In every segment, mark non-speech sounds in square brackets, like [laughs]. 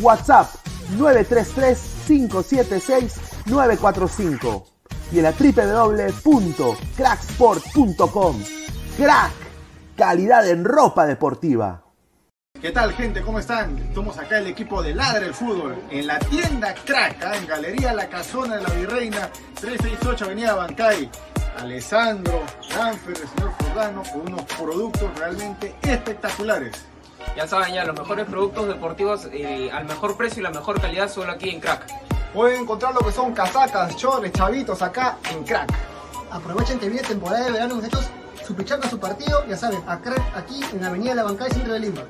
WhatsApp 933-576-945 y en la www.cracksport.com. Crack, calidad en ropa deportiva. ¿Qué tal gente? ¿Cómo están? Estamos acá el equipo de Ladre el Fútbol en la tienda Crack, ¿ah? en Galería La Casona de la Virreina, 368 Avenida Bancay. Alessandro, Danfer, el señor Fordano, con unos productos realmente espectaculares. Ya saben, ya los mejores productos deportivos eh, al mejor precio y la mejor calidad solo aquí en Crack. Pueden encontrar lo que son casacas, chores, chavitos acá en Crack. Aprovechen que viene temporada de verano, muchachos. Su pichanga, su partido, ya saben, a Crack aquí en la Avenida La Bancay, centro de Lima.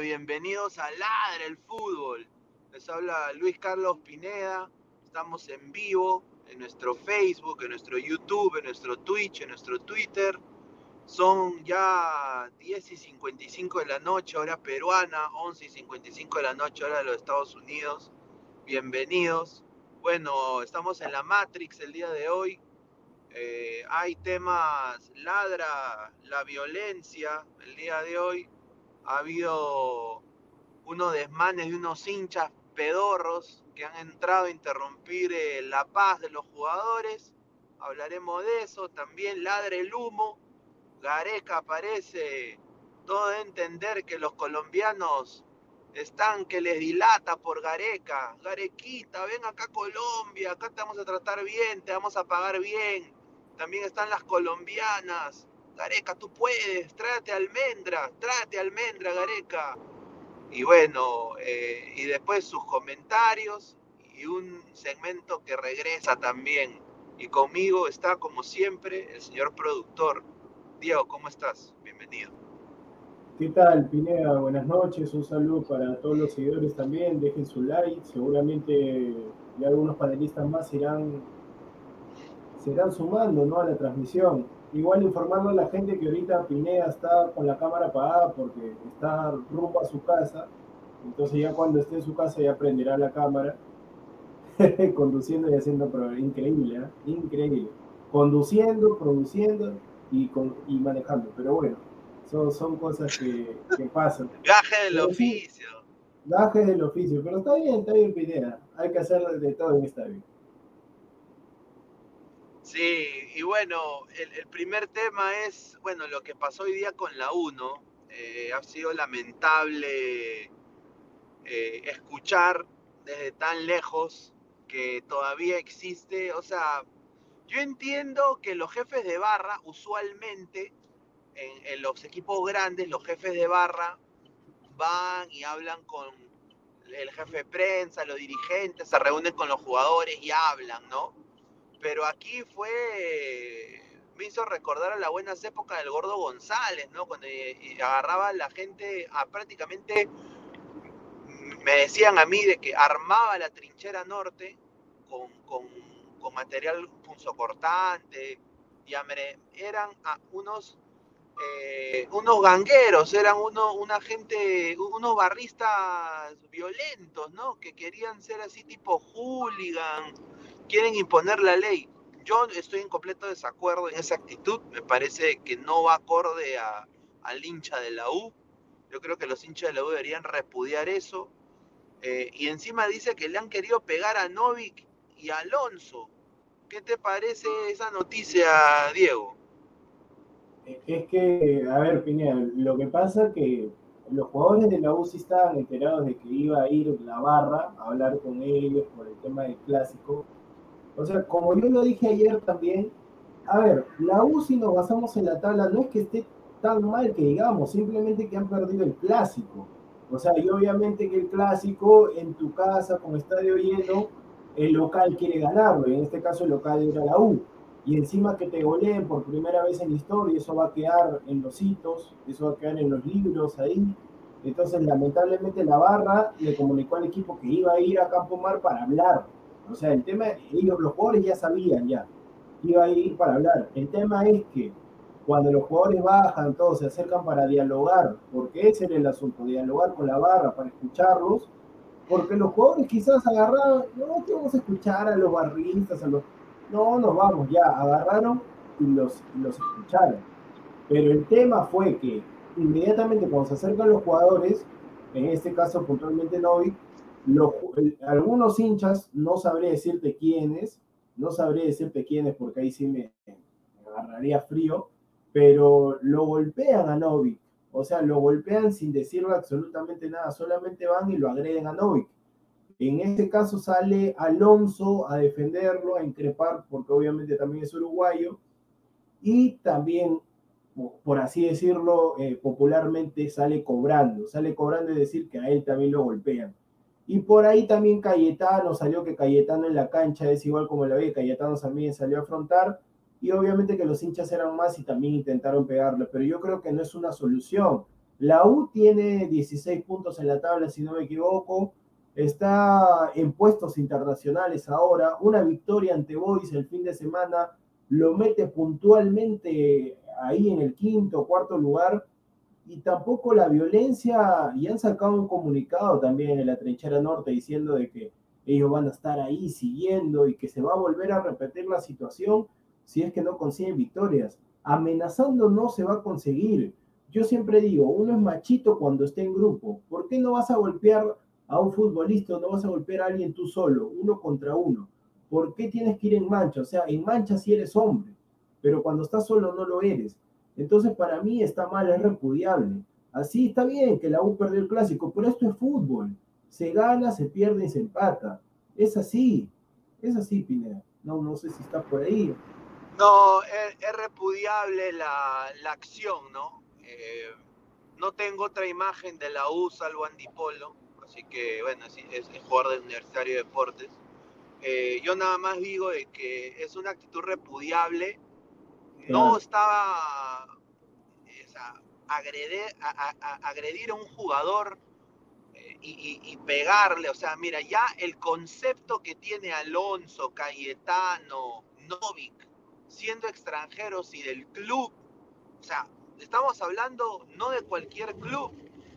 Bienvenidos a Ladre el Fútbol. Les habla Luis Carlos Pineda. Estamos en vivo en nuestro Facebook, en nuestro YouTube, en nuestro Twitch, en nuestro Twitter. Son ya 10 y 55 de la noche, hora peruana, 11 y 55 de la noche, hora de los Estados Unidos. Bienvenidos. Bueno, estamos en la Matrix el día de hoy. Eh, hay temas, ladra la violencia el día de hoy ha habido unos desmanes de unos hinchas pedorros que han entrado a interrumpir eh, la paz de los jugadores. Hablaremos de eso. También ladre el humo. Gareca aparece. Todo de entender que los colombianos están que les dilata por Gareca. Garequita, ven acá Colombia. Acá te vamos a tratar bien, te vamos a pagar bien. También están las colombianas. Gareca, tú puedes, tráete almendra, tráete almendra, Gareca. Y bueno, eh, y después sus comentarios y un segmento que regresa también. Y conmigo está, como siempre, el señor productor. Diego, ¿cómo estás? Bienvenido. ¿Qué tal, Pineda? Buenas noches. Un saludo para todos los seguidores también. Dejen su like. Seguramente ya algunos panelistas más irán, se irán sumando ¿no? a la transmisión. Igual informando a la gente que ahorita Pineda está con la cámara apagada porque está rumbo a su casa. Entonces ya cuando esté en su casa ya prenderá la cámara. [laughs] conduciendo y haciendo increíble, ¿eh? increíble. Conduciendo, produciendo y, con, y manejando. Pero bueno, son, son cosas que, que pasan. [laughs] Gaje del oficio. Gaje del oficio. Pero está bien, está bien Pineda. Hay que hacer de todo en esta vida. Sí, y bueno, el, primer tema es, bueno, lo que pasó hoy día con la 1. Eh, ha sido lamentable eh, escuchar desde tan lejos que todavía existe, o sea, yo entiendo que los jefes de barra usualmente en, en los equipos grandes, los jefes de barra van y hablan con el jefe de prensa, los dirigentes, se reúnen con los jugadores y hablan, ¿no? Pero aquí fue, me hizo recordar a las buenas épocas del Gordo González, ¿no? Cuando agarraba a la gente prácticamente, me decían a mí de que armaba la trinchera norte con, con, con material punzocortante, y eran unos, eh, unos gangueros, eran uno, una gente, unos barristas violentos, ¿no? Que querían ser así tipo hooligan, quieren imponer la ley. Yo estoy en completo desacuerdo en esa actitud. Me parece que no va acorde a, al hincha de la U. Yo creo que los hinchas de la U deberían repudiar eso. Eh, y encima dice que le han querido pegar a Novik y a Alonso. ¿Qué te parece esa noticia, Diego? Es que, a ver, Pineda, lo que pasa es que los jugadores de la U sí estaban enterados de que iba a ir la barra a hablar con ellos por el tema del clásico o sea, como yo lo dije ayer también, a ver, la U si nos basamos en la tabla no es que esté tan mal que digamos, simplemente que han perdido el clásico. O sea, y obviamente que el clásico en tu casa con estadio lleno, el local quiere ganarlo, y en este caso el local era la U. Y encima que te goleen por primera vez en la historia, eso va a quedar en los hitos, eso va a quedar en los libros ahí. Entonces, lamentablemente, la barra le comunicó al equipo que iba a ir a Campo Mar para hablar o sea, el tema, ellos, los jugadores ya sabían ya, iba a ir para hablar. El tema es que cuando los jugadores bajan, todos se acercan para dialogar, porque ese era el asunto, dialogar con la barra, para escucharlos, porque los jugadores quizás agarraron, no, que vamos a escuchar a los barristas, a los... No, nos vamos, ya, agarraron y los, los escucharon. Pero el tema fue que inmediatamente cuando se acercan los jugadores, en este caso puntualmente Novik, algunos hinchas, no sabré decirte quiénes, no sabré decirte quiénes porque ahí sí me, me agarraría frío, pero lo golpean a Novik. O sea, lo golpean sin decirle absolutamente nada, solamente van y lo agreden a Novik. En este caso sale Alonso a defenderlo, a increpar, porque obviamente también es uruguayo, y también, por así decirlo, eh, popularmente sale cobrando, sale cobrando y decir que a él también lo golpean. Y por ahí también Cayetano, salió que Cayetano en la cancha es igual como la ve, Cayetano también salió a afrontar. Y obviamente que los hinchas eran más y también intentaron pegarle, pero yo creo que no es una solución. La U tiene 16 puntos en la tabla, si no me equivoco. Está en puestos internacionales ahora. Una victoria ante Boys el fin de semana lo mete puntualmente ahí en el quinto cuarto lugar y tampoco la violencia, y han sacado un comunicado también en la trinchera norte diciendo de que ellos van a estar ahí siguiendo y que se va a volver a repetir la situación si es que no consiguen victorias. Amenazando no se va a conseguir. Yo siempre digo, uno es machito cuando está en grupo. ¿Por qué no vas a golpear a un futbolista, no vas a golpear a alguien tú solo, uno contra uno. ¿Por qué tienes que ir en mancha? O sea, en mancha si eres hombre, pero cuando estás solo no lo eres. Entonces, para mí está mal, es repudiable. Así está bien que la U perdió el clásico, pero esto es fútbol. Se gana, se pierde y se empata. Es así, es así, Pineda. No, no sé si está por ahí. No, es, repudiable la, la, acción, ¿no? Eh, no tengo otra imagen de la U salvo Andy Polo, así que bueno, es, es, es jugador del Universitario de Deportes. Eh, yo nada más digo de que es una actitud repudiable. No estaba o sea, agredir, a, a- a- agredir a un jugador eh, y, y- y pegarle. O sea, mira, ya el concepto que tiene Alonso, Cayetano, Novik, siendo extranjeros y del club, o sea, estamos hablando no de cualquier club,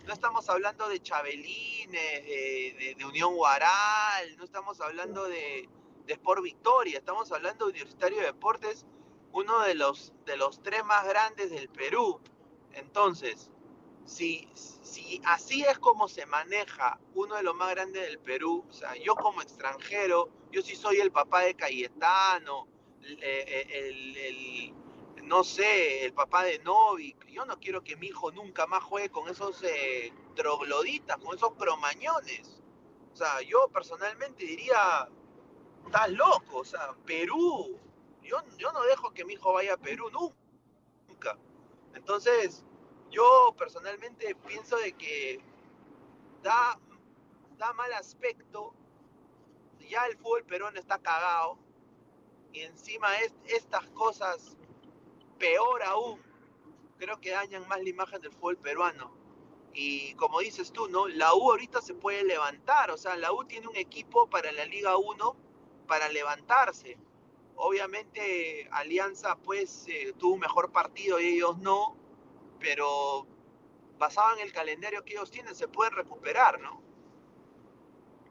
no estamos hablando de Chabelines, de, de- de Unión Guaral, no estamos hablando de, de Sport Victoria, estamos hablando de Universitario de Deportes, uno de los, de los tres más grandes del Perú. Entonces, si, si así es como se maneja uno de los más grandes del Perú, o sea, yo como extranjero, yo sí soy el papá de Cayetano, el, el- el- el- no sé, el papá de Novik, yo no quiero que mi hijo nunca más juegue con esos eh, trogloditas, con esos cromañones. O sea, yo personalmente diría, estás loco, o sea, Perú, yo, no dejo que mi hijo vaya a Perú nunca. Entonces, yo personalmente pienso de que da, mal aspecto, ya el fútbol peruano está cagado, y encima es, estas cosas, peor aún, creo que dañan más la imagen del fútbol peruano. Y como dices tú, ¿no? La U ahorita se puede levantar, o sea, la U tiene un equipo para la Liga 1 para levantarse. Obviamente Alianza pues eh, tuvo un mejor partido y ellos no, pero basado en el calendario que ellos tienen se pueden recuperar, ¿no?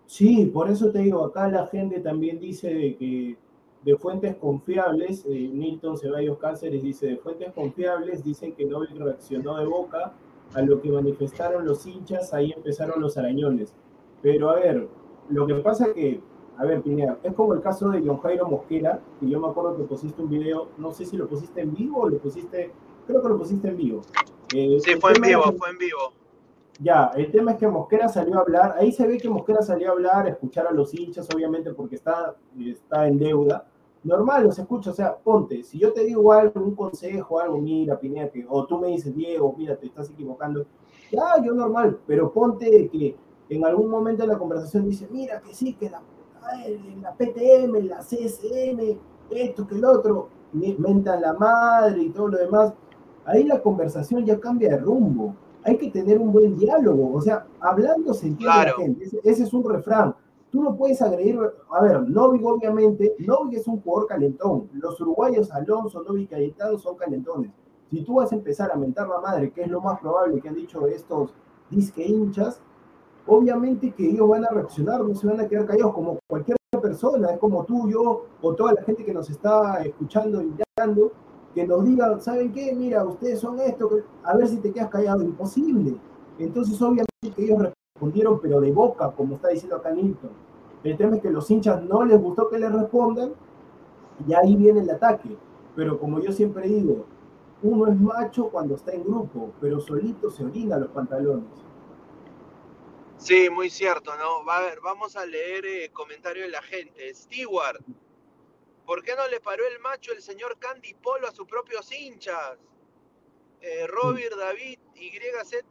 Sí, por eso te digo, acá la gente también dice de que de fuentes confiables, eh, Milton Ceballos Cáceres dice, de fuentes confiables dicen que Novik reaccionó de boca a lo que manifestaron los hinchas, ahí empezaron los arañones. Pero a ver, lo que pasa que, a ver, Pineda, es como el caso de John Jairo Mosquera, que yo me acuerdo que pusiste un video, no sé si lo pusiste en vivo o lo pusiste, creo que lo pusiste en vivo. Eh, Sí, fue en vivo, que- fue en vivo. ya, el tema es que Mosquera salió a hablar, ahí se ve que Mosquera salió a hablar, a escuchar a los hinchas, obviamente porque está, está en deuda. Normal, los escucha, o sea, ponte, si yo te digo algo, un consejo, algo, mira, Pineda, que, o tú me dices, Diego, mira, te estás equivocando, ya, yo normal, pero ponte que en algún momento de la conversación dice, mira, que sí, que la, la PTM, la CSM, esto, que el otro, me- mentan la madre y todo lo demás, ahí la conversación ya cambia de rumbo hay que tener un buen diálogo. O sea, hablando se entiende Claro. la gente. Ese, ese es un refrán. Tú no puedes agredir. A ver, Novik, obviamente, Novik es un jugador calentón. Los uruguayos, Alonso, Novik, Cayetano, son calentones. Si tú vas a empezar a mentar la madre, que es lo más probable que han dicho estos disque hinchas, obviamente que ellos van a reaccionar, no se van a quedar callados como cualquier persona, es como tú, yo o toda la gente que nos está escuchando y mirando, que nos digan, ¿saben qué? Mira, ustedes son esto, a ver si te quedas callado, imposible. Entonces, obviamente que ellos respondieron, pero de boca, como está diciendo acá Nilton. El tema es que los hinchas no les gustó que les respondan, y ahí viene el ataque. Pero como yo siempre digo, uno es macho cuando está en grupo, pero solito se orina los pantalones. Sí, muy cierto, ¿no? Va a ver, vamos a leer eh, comentarios de la gente. Stewart, ¿por qué no le paró el macho el señor Candy Polo a sus propios hinchas? Eh, Robert David, YZ,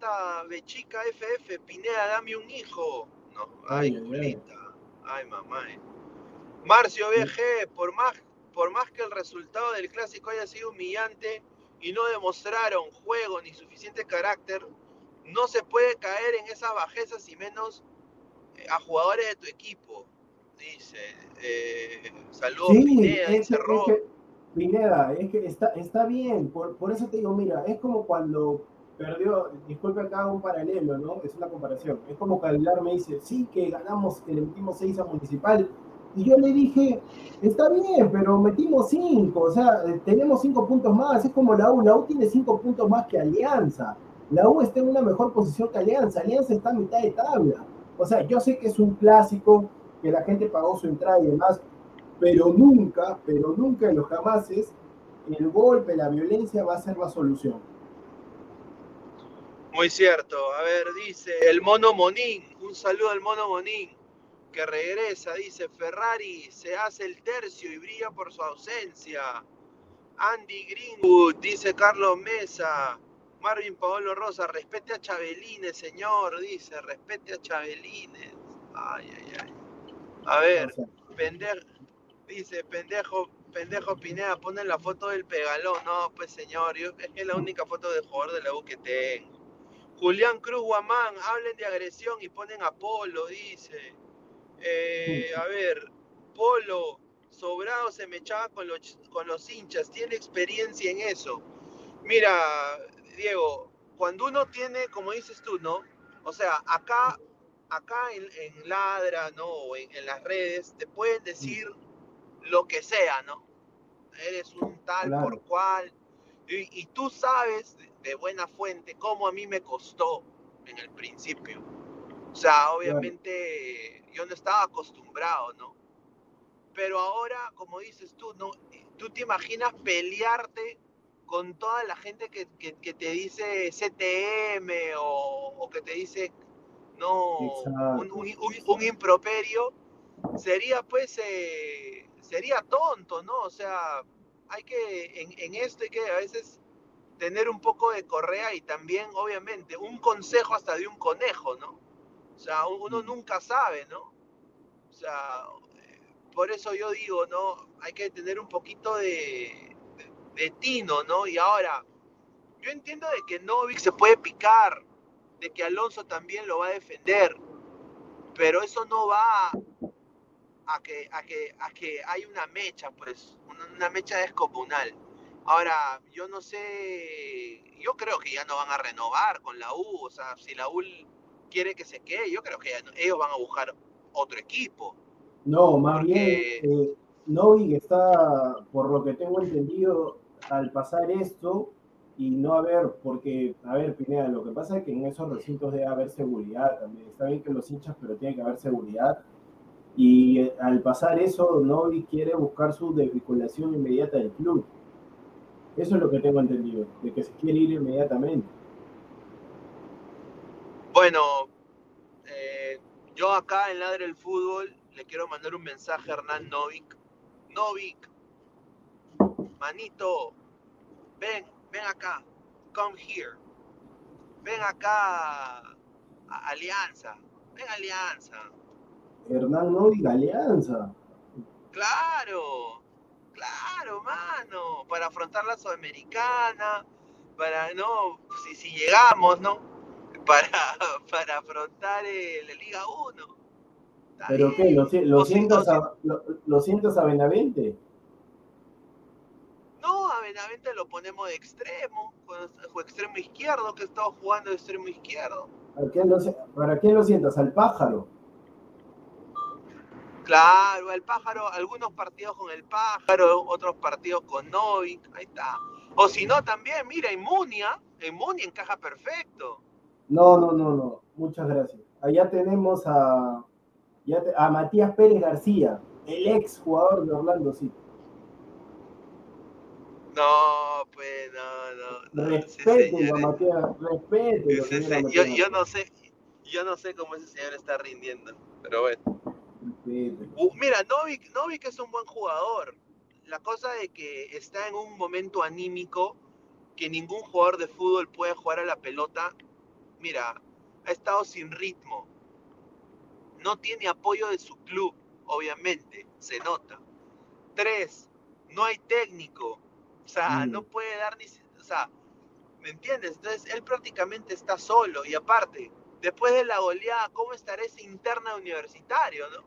Bechica, FF, Pineda, dame un hijo. No, ay, Ay, ay, mamá. eh. Marcio BG, por más, por más que el resultado del clásico haya sido humillante y no demostraron juego ni suficiente carácter, no se puede caer en esas bajezas y menos eh, a jugadores de tu equipo. Dice, eh, saludos Sí, Pineda, es, dice es Rob. que, Pineda, es que está, está bien, por, por eso te digo, mira, es como cuando perdió, disculpe acá un paralelo, ¿no? Es una comparación. Es como Aguilar me dice, sí, que ganamos, que le metimos seis a Municipal. Y yo le dije, está bien, pero metimos cinco, o sea, tenemos cinco puntos más. Es como la U, la U tiene cinco puntos más que Alianza. La U está en una mejor posición que Alianza. Alianza está a mitad de tabla. O sea, yo sé que es un clásico, que la gente pagó su entrada y demás, pero nunca, pero nunca en los jamases, el golpe, la violencia va a ser la solución. Muy cierto. A ver, dice el mono Monín. Un saludo al mono Monín que regresa. Dice Ferrari se hace el tercio y brilla por su ausencia. Andy Greenwood, dice Carlos Mesa. Marvin Paolo Rosa, respete a Chabelines, señor, dice, respete a Chabelines. Ay, ay, ay. A ver, pendejo, dice, pendejo, pendejo Pineda, ponen la foto del pegalón. No, pues señor, yo, es que es la única foto de jugador de la U que tengo. Julián Cruz Guamán, hablen de agresión y ponen a Polo, dice. Eh, a ver, Polo, sobrado se me echaba con los, con los hinchas, tiene experiencia en eso. Mira, Diego, cuando uno tiene, como dices tú, ¿no? O sea, acá, acá en, Ladra, ¿no? O en, las redes, te pueden decir lo que sea, ¿no? Eres un tal por cual. Y, tú sabes de, buena fuente cómo a mí me costó en el principio. O sea, obviamente yo no estaba acostumbrado, ¿no? Pero ahora, como dices tú, ¿no? Tú te imaginas pelearte con toda la gente que, te dice CTM o, que te dice no un, improperio, sería pues eh, sería tonto, ¿no? O sea, hay que en, en, esto hay que a veces tener un poco de correa y también, obviamente, un consejo hasta de un conejo, ¿no? O sea, uno nunca sabe, ¿no? O sea, por eso yo digo, ¿no? Hay que tener un poquito de, de Tino, ¿no? Y ahora, yo entiendo de que Novik se puede picar, de que Alonso también lo va a defender, pero eso no va a que, a que, a que hay una mecha, pues, una, mecha descomunal. Ahora, yo no sé, yo creo que ya no van a renovar con la U, o sea, si la U quiere que se quede, yo creo que ellos van a buscar otro equipo. No, más bien, eh, Novik está, por lo que tengo entendido, al pasar esto y no haber, porque, a ver, Pineda, lo que pasa es que en esos recintos debe haber seguridad también. Está bien que los hinchas, pero tiene que haber seguridad. Y eh, al pasar eso, Novi quiere buscar su desvinculación inmediata del club. Eso es lo que tengo entendido, de que se quiere ir inmediatamente. Bueno, eh, yo acá en Ladre el Fútbol le quiero mandar un mensaje a Hernán Novik. Novik, manito, ven, ven acá, come here, ven acá, a Alianza, ven Alianza. Hernán no diga Alianza. Claro, claro, mano, para afrontar la Sudamericana, para, no, si, si llegamos, ¿no? [laughs] Para, para afrontar la Liga 1. ¿Pero qué? ¿Lo, lo, sientas a, lo, lo sientas a Benavente? No, a Benavente lo ponemos de extremo, o extremo izquierdo, que estaba jugando de extremo izquierdo. ¿Para quién lo sientas? ¿Al pájaro? Claro, el pájaro, algunos partidos con el pájaro, otros partidos con Novik, ahí está. O si no, también, mira, Inmunia, Inmunia encaja perfecto. No, no, no, no, muchas gracias. Allá tenemos a, a Matías Pérez García, el ex jugador de Orlando City. No, pues no, no. Respete, respete. yo, yo, no sé, yo no sé cómo ese señor está rindiendo, pero bueno. Uh, mira, Novik, Novik es un buen jugador. La cosa de que está en un momento anímico que ningún jugador de fútbol puede jugar a la pelota. Mira, ha estado sin ritmo. No tiene apoyo de su club, obviamente, se nota. Tres, no hay técnico. O sea, no mm. puede dar ni... O sea, ¿me entiendes? Entonces él prácticamente está solo y aparte, después de la goleada, ¿cómo estará ese interna universitario, no?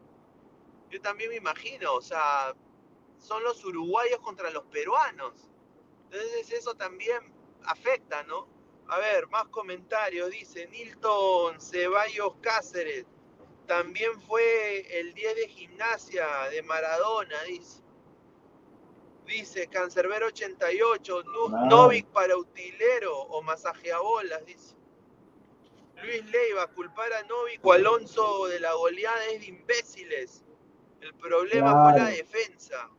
Yo también me imagino, o sea, son los uruguayos contra los peruanos. Entonces eso también afecta, ¿no? A ver, más comentarios. Dice Nilton Ceballos Cáceres. También fue el 10 de gimnasia de Maradona, dice. Dice Cancerbero 88, Novik para utilero o bolas, dice. Luis Leiva, culpar a Novik o Alonso de la goleada es de imbéciles. El problema fue la Claro. defensa.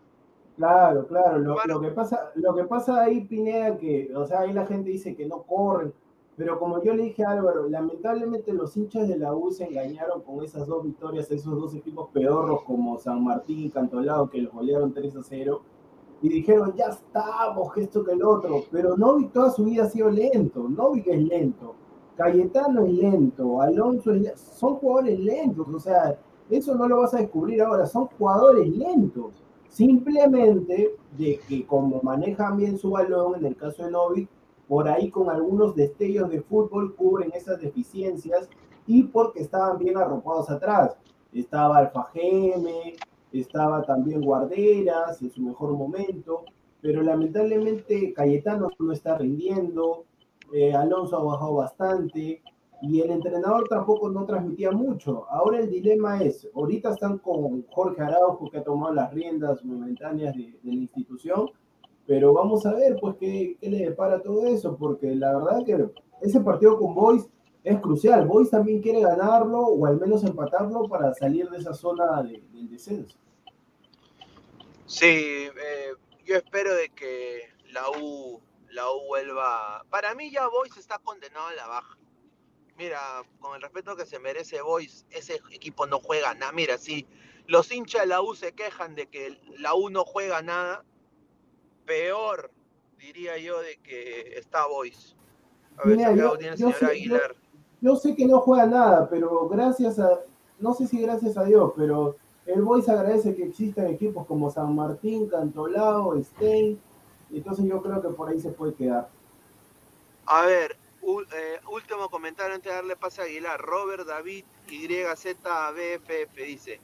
Claro, claro. Lo que pasa, lo que pasa ahí, Pineda, que, o sea, ahí la gente dice que no corren, pero como yo le dije a Álvaro, lamentablemente los hinchas de la U se engañaron con esas dos victorias, esos dos equipos pedorros como San Martín y Cantolao, que los golearon 3 a 0, y dijeron, ya estamos, que esto que el otro, pero Novik toda su vida ha sido lento, Novik es lento, Cayetano es lento, Alonso es lento, son jugadores lentos, o sea, eso no lo vas a descubrir ahora, son jugadores lentos. Simplemente de que como manejan bien su balón, en el caso de Novik, por ahí con algunos destellos de fútbol cubren esas deficiencias y porque estaban bien arropados atrás. Estaba Alfa Geme, estaba también Guarderas en su mejor momento, pero lamentablemente Cayetano no está rindiendo, eh, Alonso ha bajado bastante y el entrenador tampoco no transmitía mucho. Ahora el dilema es, ahorita están con Jorge Araujo que ha tomado las riendas momentáneas de, de la institución, pero vamos a ver pues qué, qué le depara todo eso, porque la verdad que ese partido con Boys es crucial. Boys también quiere ganarlo o al menos empatarlo para salir de esa zona de- del descenso. Sí, eh, yo espero de que la U, la U vuelva. Para mí ya Boys está condenado a la baja. Mira, con el respeto que se merece Boys, ese equipo no juega nada. Mira, si los hinchas de la U se quejan de que la U no juega nada, peor diría yo de que está Boys. A ver, Mira, si yo- tiene el yo señor sé- Aguilar. Yo sé que no juega nada, pero gracias a, no sé si gracias a Dios, pero el Boys agradece que existan equipos como San Martín, Cantolao, Stein, entonces yo creo que por ahí se puede quedar. A ver, eh, último comentario antes de darle pase a Aguilar. Robert David YZBFF dice: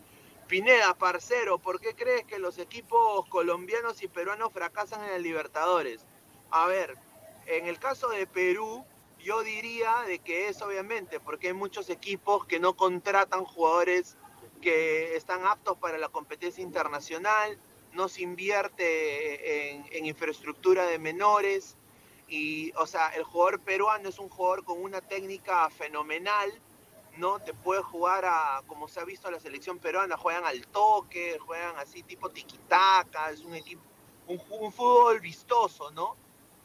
Pineda, parcero, ¿por qué crees que los equipos colombianos y peruanos fracasan en el Libertadores? A ver, en el caso de Perú, yo diría de que es obviamente porque hay muchos equipos que no contratan jugadores que están aptos para la competencia internacional, no se invierte en, infraestructura de menores, y, o sea, el jugador peruano es un jugador con una técnica fenomenal, ¿no? Te puede jugar a, como se ha visto en la selección peruana, juegan al toque, juegan así tipo tiquitaca, es un equipo, un fútbol vistoso, ¿no?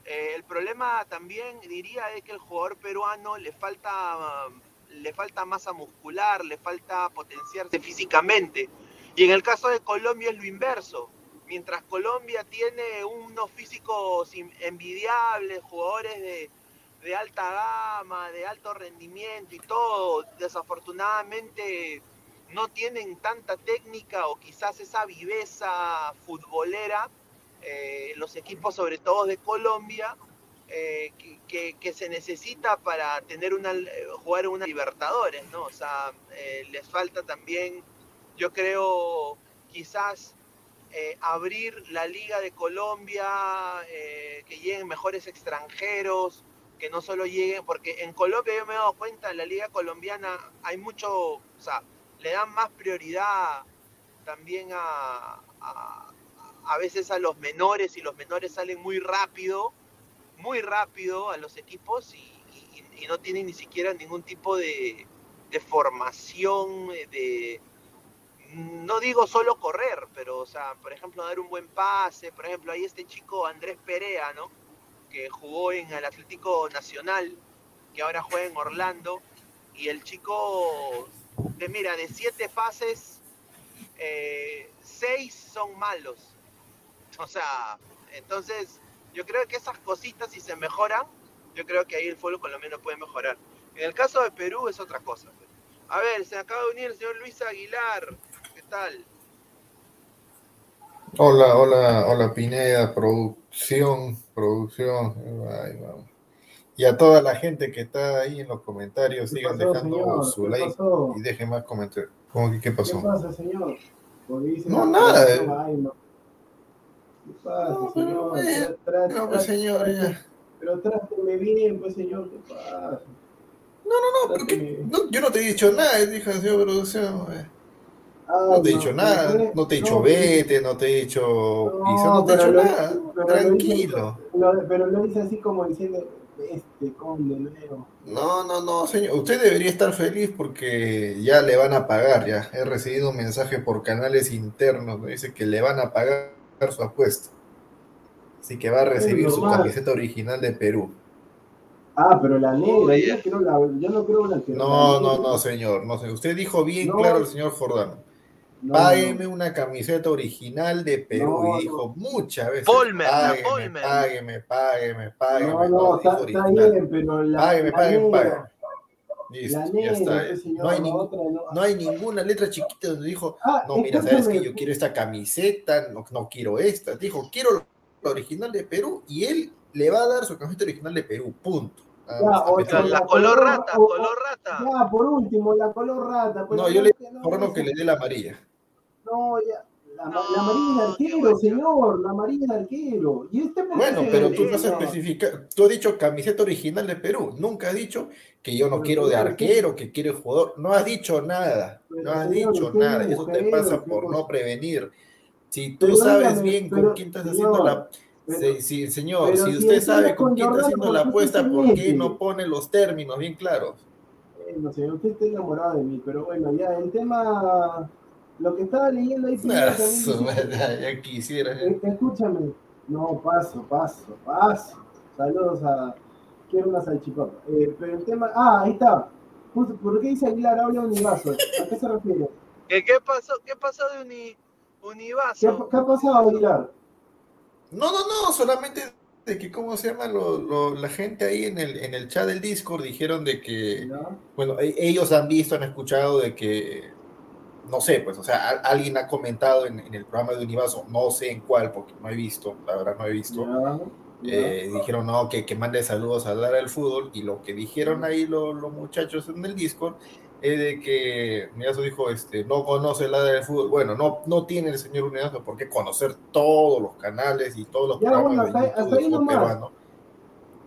Eh, el problema también diría es que el jugador peruano le falta, le falta masa muscular, le falta potenciarse físicamente. Y en el caso de Colombia es lo inverso. Mientras Colombia tiene unos físicos envidiables, jugadores de, de alta gama, de alto rendimiento y todo, desafortunadamente no tienen tanta técnica o quizás esa viveza futbolera, eh, los equipos sobre todo de Colombia, eh, que, se necesita para tener una, eh, jugar una Libertadores, ¿no? O sea, les falta también, yo creo, quizás abrir la Liga de Colombia, que lleguen mejores extranjeros, que no solo lleguen, porque en Colombia yo me he dado cuenta, en la Liga Colombiana hay mucho, o sea, le dan más prioridad también a, a veces a los menores y los menores salen muy rápido, muy rápido a los equipos y, no tienen ni siquiera ningún tipo de, de formación, eh, de, no digo solo correr, pero, o sea, por ejemplo, dar un buen pase, por ejemplo, hay este chico Andrés Perea, ¿no? Que jugó en el Atlético Nacional, que ahora juega en Orlando, y el chico, de, mira, de siete pases, eh, seis son malos. O sea, entonces, yo creo que esas cositas, si se mejoran, yo creo que ahí el fútbol colombiano puede mejorar. En el caso de Perú es otra cosa. pues. A ver, se acaba de unir el señor Luis Aguilar. ¿Qué tal? Hola, hola, hola Pineda, producción, producción. Ay, vamos. Y a toda la gente que está ahí en los comentarios, ¿Qué sigan pasó, dejando señor? su ¿Qué like pasó? y dejen más comentarios. ¿Cómo que qué ¿Qué pasó? pasa, señor? Dice No, nada. producción, ay, no. ¿Qué pasa, No, pero señor? tra- No, pues señor, ya. Pero tráteme bien, pues, señor, ¿qué pasa? No, no, no, pero ¿qué? No, yo no te he dicho nada, dijo el señor producción. eh. No te he dicho nada, no te he dicho vete, no te he dicho pisa, no te he dicho nada. Tranquilo. pero lo dice así como diciendo, este conde Leo. No, no, no, señor. Usted debería estar feliz porque ya le van a pagar, ya. He recibido un mensaje por canales internos, me dice que le van a pagar su apuesta. Así que va a recibir su camiseta original de Perú. Ah, pero la negra, yo, no creo la, yo no creo la No, no, no, señor, no sé. Usted dijo bien claro el señor Jordano. págueme una camiseta original de Perú. y dijo muchas veces. Polmer, págueme, págueme, págueme, págueme. No, no, está, bien, pero la. Págueme, págueme, págueme. Listo, ya está. no, hay no, hay ninguna letra chiquita donde dijo, ah, no, mira, sabes que yo quiero esta camiseta, no, no quiero esta. Dijo, quiero la original de Perú y él le va a dar su camiseta original de Perú, punto. Ya, la, color rata, color rata. Ya, por último, la color rata. no, yo le digo que le dé la amarilla. No, ya. La, amarilla es arquero, señor, la amarilla es arquero. ¿Y este bueno, pero tú no has especificado, tú has dicho camiseta original de Perú, nunca has dicho que yo no quiero de arquero, que quiero jugador, no has dicho nada, no has dicho nada, eso te pasa por no prevenir. Si tú sabes bien con quién estás haciendo la Sí, señor, si usted sabe con quién está haciendo la apuesta, ¿por qué no pone los términos bien claros? No sé, usted está enamorado de mí, pero bueno, ya el tema, lo que estaba leyendo ahí. ya quisiera. Eh, escúchame, no, paso, paso, paso. Saludos a. Quiero una salchipapa. Eh, pero el tema. Ah, ahí está. ¿Por qué dice Aguilar habla Univaso? ¿A qué se refiere? ¿Qué, qué pasó? ¿Qué pasó de uni, Univaso? ¿Qué, ¿Qué ha pasado, Aguilar? No, no, no, solamente de que, ¿cómo se llama? Lo, la gente ahí en el, en el chat del Discord dijeron de que, bueno, e, ellos han visto, han escuchado de que, no sé, pues, o sea, alguien ha comentado en, el programa de Univaso, no sé en cuál, porque no he visto, la verdad no he visto. Eh, dijeron, no, que, que mande saludos a dar al fútbol, y lo que dijeron ahí los, los muchachos en el Discord es de que Unidazo dijo, este, no conoce la del fútbol. Bueno, no, no tiene el señor Unidazo por qué conocer todos los canales y todos los programas de YouTube peruano.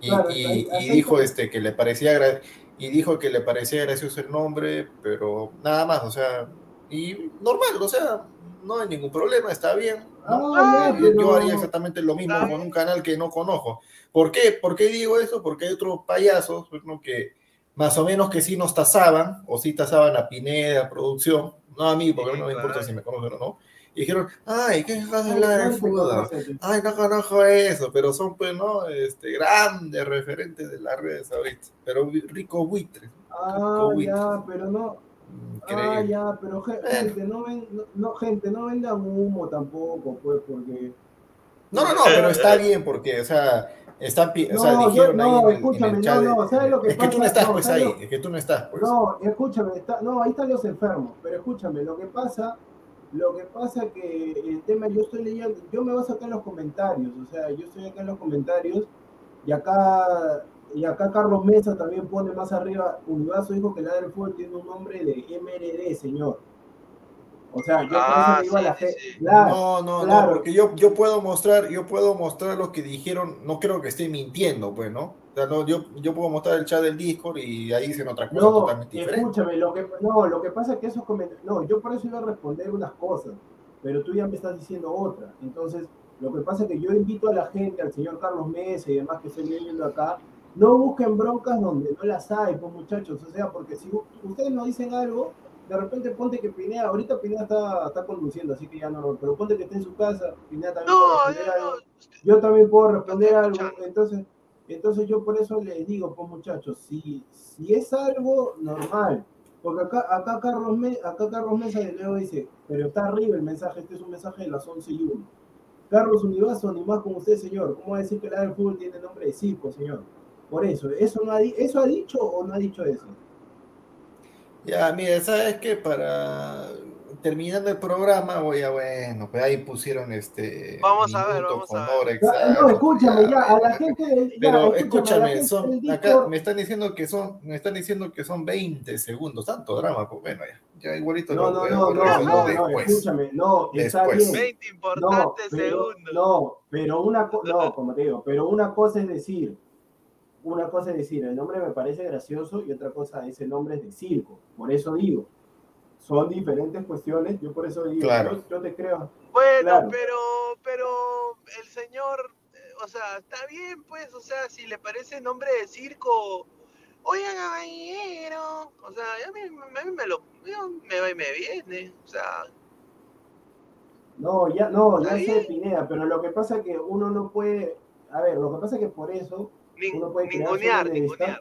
Y, y, dijo este que le parecía y dijo que le parecía gracioso el nombre, pero nada más, o sea, y normal, o sea, no hay ningún problema, está bien. Ah, yo, haría exactamente lo mismo con un canal que no conozco. ¿Por qué? ¿Por qué digo eso? Porque hay otros payasos que más o menos que sí nos tasaban, o sí tasaban a Pineda, a producción, no a mí, porque no me importa si me conocen o no, y dijeron, ay, ¿qué es la de fútbol? Ay, no conozco eso, pero son, pues, ¿no? Este, grandes referentes de las redes ahorita, pero rico buitre. Ah, ya, pero no. Ah, ya, pero gente, no, ven, no, gente, no vendan humo tampoco, pues, porque... No, no, no, pero está bien, porque, o sea, están, o sea, dijeron no, ahí escúchame, No, no, ¿sabes lo que es que tú no estás, pues ahí, es que tú no estás, pues. No, escúchame, está, no, ahí están los enfermos, pero escúchame, lo que pasa, lo que pasa que el tema, yo estoy leyendo, yo me baso acá en los comentarios, o sea, yo estoy acá en los comentarios, y acá, y acá Carlos Mesa también pone más arriba, Univaso dijo que la del fútbol tiene un nombre de MRD, señor. O sea, yo ah, digo a la gente. no, no, no, porque yo, yo puedo mostrar, yo puedo mostrar lo que dijeron, no creo que esté mintiendo, pues, ¿no? O sea, no, yo, yo puedo mostrar el chat del Discord y ahí dicen otra cosa totalmente diferente. Escúchame, lo que, no, lo que pasa es que esos comentarios, no, yo por eso iba a responder unas cosas, pero tú ya me estás diciendo otra. Entonces, lo que pasa es que yo invito a la gente, al señor Carlos Mesa y demás que estoy viendo acá, no busquen broncas donde no las hay, pues muchachos, o sea, porque si ustedes no dicen algo, de repente ponte que Pineda, ahorita Pineda está, está conduciendo, así que ya no, pero ponte que esté en su casa, Pineda también puede responder algo. Yo también puedo responder algo, entonces, entonces yo por eso les digo, pues muchachos, si, si es algo normal, porque acá, acá, Carlos, acá Carlos Mesa de nuevo dice, pero está arriba el mensaje, este es un mensaje de las 11 y 1. Carlos Univaso, ni más con usted, señor. ¿Cómo va a decir que la del fútbol tiene nombre de circo, señor? Por eso, ¿eso, no ha, ¿eso ha dicho o no ha dicho eso? Ya, mira, ¿sabes qué? Para terminando el programa, voy a, bueno, pues ahí pusieron este. Vamos a ver, vamos a ver. no, escúchame, ya, a la gente. pero escúchame, son, acá me están diciendo que son, me están diciendo que son 20 segundos, tanto drama, pues bueno, ya, ya igualito. No, no, no, no, no, escúchame, no, está bien. 20 importantes segundos. No, pero una cosa, no, como te digo, pero una cosa es decir una cosa es decir, el nombre me parece gracioso y otra cosa es el nombre es de circo. Por eso digo. son diferentes cuestiones, yo por eso digo, Claro. yo, yo te creo. Bueno, Claro. pero, pero el señor, eh, o sea, está bien, pues, o sea, si le parece nombre de circo, oigan caballero, o sea, a mí, a mí me lo, me va y me viene, o sea, No, ya, no, ya sé. Pineda, pero lo que pasa es que uno no puede, a ver, lo que pasa es que por eso, Uno puede ningunear, ningunear.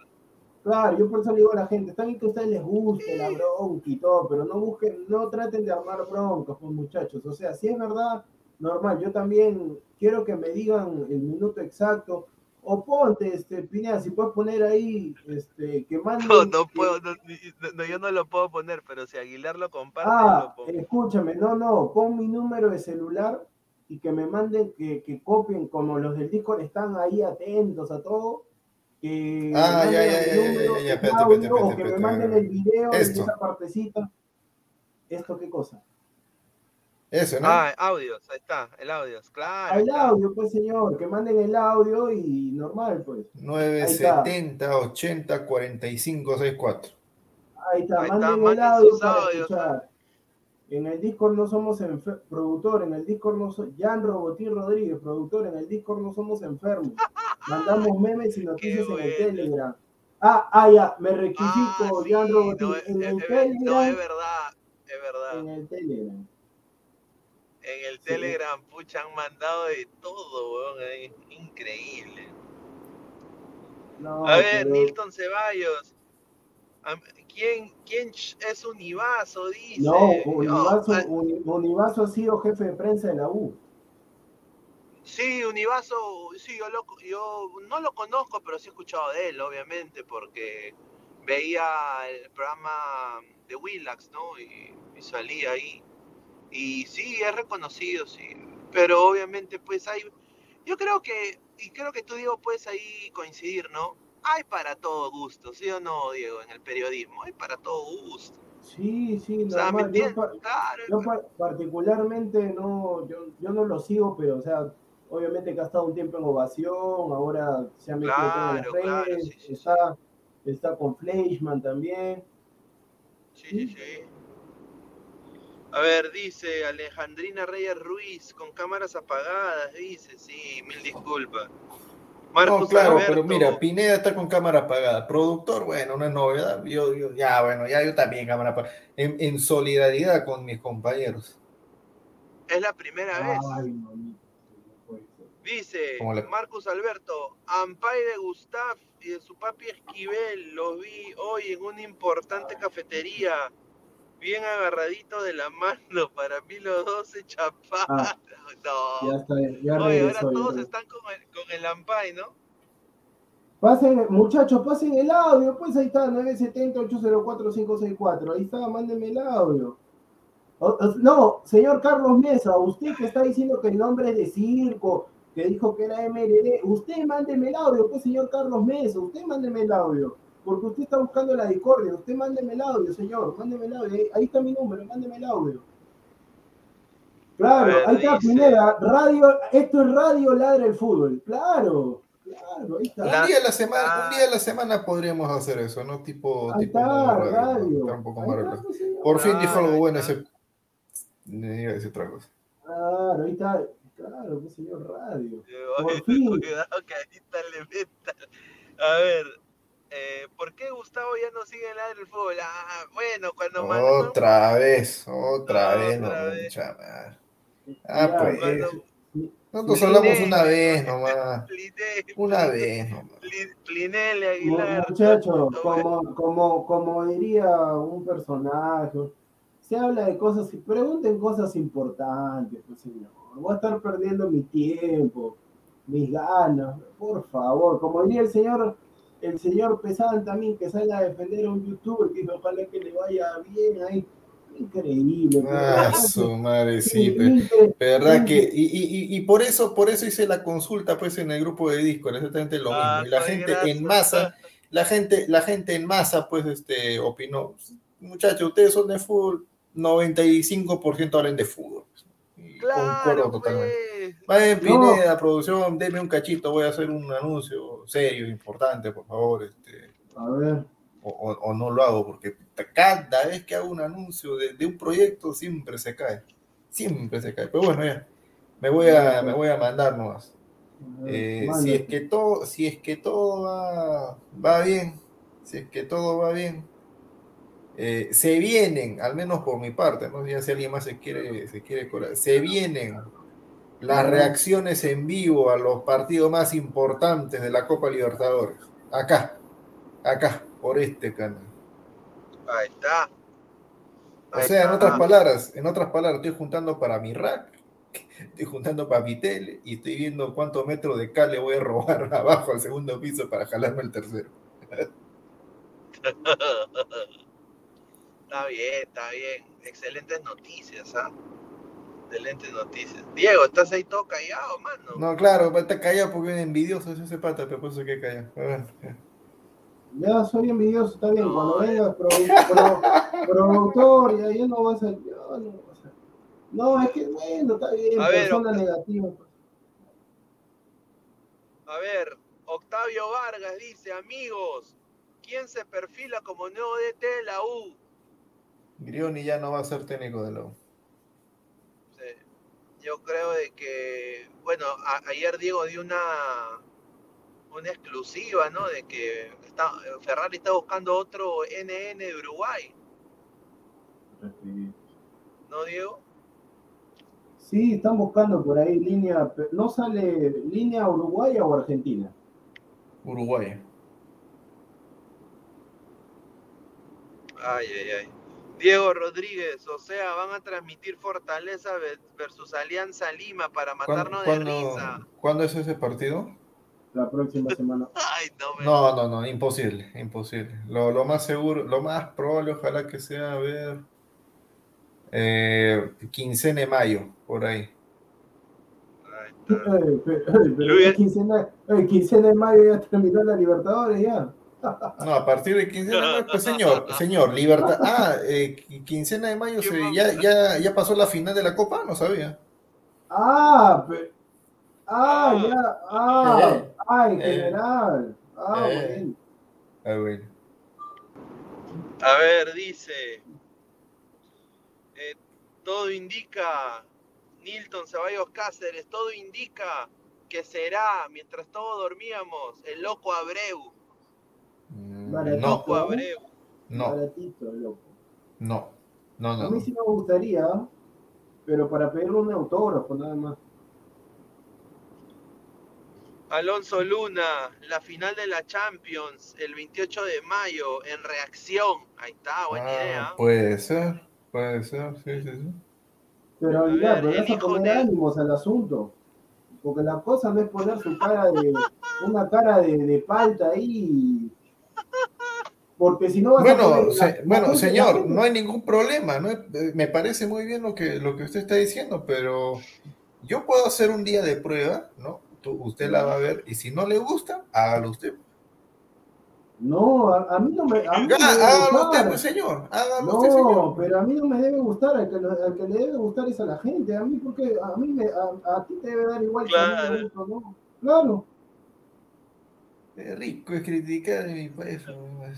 claro, yo por eso le digo a la gente, está bien que a ustedes les guste la bronca y todo, pero no busquen, no traten de armar broncas, pues muchachos, o sea, si es verdad, normal, yo también quiero que me digan el minuto exacto, o ponte, este, Pineda, si puedes poner ahí, este, que manden... No, no puedo, no, yo no lo puedo poner, pero si Aguilar lo comparte, Ah, lo escúchame, no, no, pon mi número de celular y que me manden, que, que copien, como los del Discord están ahí atentos a todo, que Ah, ya, manden ya, el ya, ya, número, ya, ya, el espérate, audio, espérate, o espérate, que me espérate, manden el video Esto. en esa partecita. ¿Esto qué cosa? Eso, ¿no? Ah, audios, ahí está, el audios, claro. ahí El está. audio, pues señor, que manden el audio y normal, pues. 970 80 45 64. Ahí está, Ahí está, manden el manden audio para audios, escuchar. En el Discord no somos productor, en el Discord no somos, Jan Robotín Rodríguez, productor, en el Discord no somos enfermos. Mandamos memes y noticias en el. Telegram. Ah, ah, ya, me rectifico, Ah, sí, Jan Robotín, no, es, en el es- es- no, es Telegram, verdad, es verdad. en el Telegram. En el Sí. Telegram, pucha, han mandado de todo, weón, ahí, increíble. No, A ver, pero- Nilton Ceballos. ¿Quién, quién es Univaso? Dice. No, Univaso, Uni- Univaso ha sido jefe de prensa de la U. sí, Univaso, sí, yo, lo, yo no lo conozco, pero sí he escuchado de él, obviamente, porque veía el programa de Willax, ¿no? Y, y salía ahí. Y sí, es reconocido, sí. Pero obviamente, pues hay. Yo creo que, y creo que tú, Diego, puedes ahí coincidir, ¿no? Hay para todo gusto, ¿sí o no, Diego? En el periodismo, hay para todo gusto. Sí, sí, O sea, ¿me normal. Yo, Claro, Yo pa- particularmente no, yo, yo no lo sigo, pero o sea, obviamente que ha estado un tiempo en ovación, ahora se ha metido todo en Claro, las claro, redes, sí, sí, sí. está, está con Fleischman también. Sí, sí, sí. A ver, dice Alejandrina Reyes Ruiz, con cámaras apagadas, dice, sí, mil disculpas. Marcos No, claro, Alberto, pero mira, Pineda está con cámara apagada. Productor, bueno, una novedad. Yo, yo, ya, bueno, ya yo también cámara apagada. En, en solidaridad con mis compañeros. es la primera vez. Ay, mamita, ser. Dice le- Marcus Alberto, Ampay de Gustav y de su papi Esquivel, los vi hoy en una importante cafetería, bien agarradito de la mano, para mí los dos se chaparon. Ah. [laughs] no. Ya está, ya Oye, regresó. ahora ya todos regresó. están con el, con el Ampay, ¿no? Pasen, muchachos, pasen el audio, pues ahí está, 970-804-564, ahí está, mándenme el audio. O- o- no, señor Carlos Mesa, usted que está diciendo que el nombre es de circo, que dijo que era MLD, usted mándeme el audio, pues señor Carlos Mesa, usted mándeme el audio, porque usted está buscando la discordia, usted mándeme el audio, señor, mándeme el audio, ahí, ahí está mi número, mándeme el audio. Claro, ver, ahí está, dice- Pineda, radio, esto es Radio Ladra el Fútbol, claro, claro, ahí está. La- un día a la semana, ah. un día a la semana podríamos hacer eso, ¿no? Tipo, Ahí tipo está, radio. Está un poco Ahí más está. Por fin dijo algo ahí bueno está. ese. Le iba a decir otra cosa. Claro, ahí está. Claro, pues señor radio. Por oye, [laughs] fin. Cuidado que ahorita le metan. A ver, eh, ¿por qué Gustavo ya no sigue en la del fútbol? Ah, bueno, cuando mandó- Otra vez, otra vez, no, vez. mucha madre. Ah, Ya, pues. cuando Nosotros hablamos una vez nomás. [laughs] Plinelli, Una vez nomás. Pli- Plinelli, Aguilar. Muchachos, como, como, como diría un personaje, se habla de cosas, pregunten cosas importantes, pues señor. Voy a estar perdiendo mi tiempo, mis ganas, por favor. Como diría el señor, el señor Pesan también, que salga a defender a un youtuber, que ojalá que le vaya bien ahí. Increíble. Ah, su madre, sí, ¿Verdad que? Y, y, y- por eso, por eso hice la consulta pues en el grupo de Discord, exactamente lo mismo. Ah, Y la gente en masa, la gente, la gente en masa, pues, este, opinó. Muchachos, ustedes son de fútbol, 95% hablan de fútbol. Claro, totalmente. pues. No. Pineda, producción, deme un cachito, voy a hacer un anuncio serio, importante, por favor. Este. A ver, o, no lo hago, porque cada vez que hago un anuncio de, un proyecto siempre se cae, siempre se cae. Pero bueno, ya, me voy a, me voy a mandar nomás. Eh, si es que todo, si es que todo va, va bien, si es que todo va bien, eh, se vienen, al menos por mi parte, no sé si alguien más se quiere, se quiere se vienen las reacciones en vivo a los partidos más importantes de la Copa Libertadores. Acá, acá, por este canal. Ahí está. o sea, en otras palabras, en otras palabras, estoy juntando para mi rack, [laughs] estoy juntando para mi tele y estoy viendo cuántos metros de cal le voy a robar [laughs] abajo al segundo piso para jalarme el tercero. [laughs] está bien, está bien. Excelentes noticias, ¿ah? Excelentes noticias. Diego, ¿estás ahí todo callado, mano? No, claro, está callado porque es envidioso ese pata, pero por eso que callado. Ya soy envidioso, está bien. Cuando venga productor, ya, ya no va a ser. no, no, es que bueno, está bien, a persona negativa. Pues. A ver, Octavio Vargas dice, amigos, ¿quién se perfila como nuevo DT de la U? Grioni ya no va a ser técnico de la U. Sí. Yo creo de que, bueno, ayer Diego dio una una exclusiva, ¿no? De que está, Ferrari está buscando otro NN de Uruguay. ¿No, Diego? Sí, están buscando por ahí línea, no sale línea Uruguay o Argentina. Uruguay. Ay, ay, ay. Diego Rodríguez, o sea, van a transmitir Fortaleza versus Alianza Lima para matarnos de risa. ¿Cuándo es ese partido? La próxima semana. [laughs] Ay, no, no, no, imposible, imposible. Lo, lo, más seguro, lo más probable, ojalá que sea, a ver, eh, quincena de mayo, por ahí. Pero quincena, quincena de mayo ya terminó la Libertadores ya. No, a partir de quincena de mayo, pues señor, señor, libertad. Ah, eh, quincena de mayo se, ya, ya, ya pasó la final de la Copa, no sabía. Ah, ah, ah, ya, ah, eh, ah, en eh, general. Ah, bueno. Ah, bueno. A ver, dice, eh, todo indica, Nilton Ceballos Cáceres, todo indica que será, mientras todos dormíamos, el loco Abreu. No. Loco Abreu. No. No. No, no. A mí sí me gustaría, pero para pedirle un autógrafo nada más. Alonso Luna, la final de la Champions, el 28 de mayo, en reacción. Ahí está, buena ah, idea. Puede ser. Puede ser, sí, sí, sí. Pero ya, pero vas a poner ánimos al asunto. Porque la cosa no es poner su cara de, una cara de, de palta ahí. Porque si no vas bueno, a bueno, señor, no hay ningún problema. ¿no? Eh, me parece muy bien lo que, lo que usted está diciendo, pero yo puedo hacer un día de prueba, ¿no? usted la va a ver y si no le gusta, hágalo usted. No, a, mí no me. A mí hágalo usted, pues, señor. Hágalo no, usted, señor. pero a mí no me debe gustar. Al que, al que, le debe gustar es a la gente. A mí, porque a mí me, a, ti te debe dar igual claro. que a mí me gusta, ¿no? Claro. Rico es criticar mi país.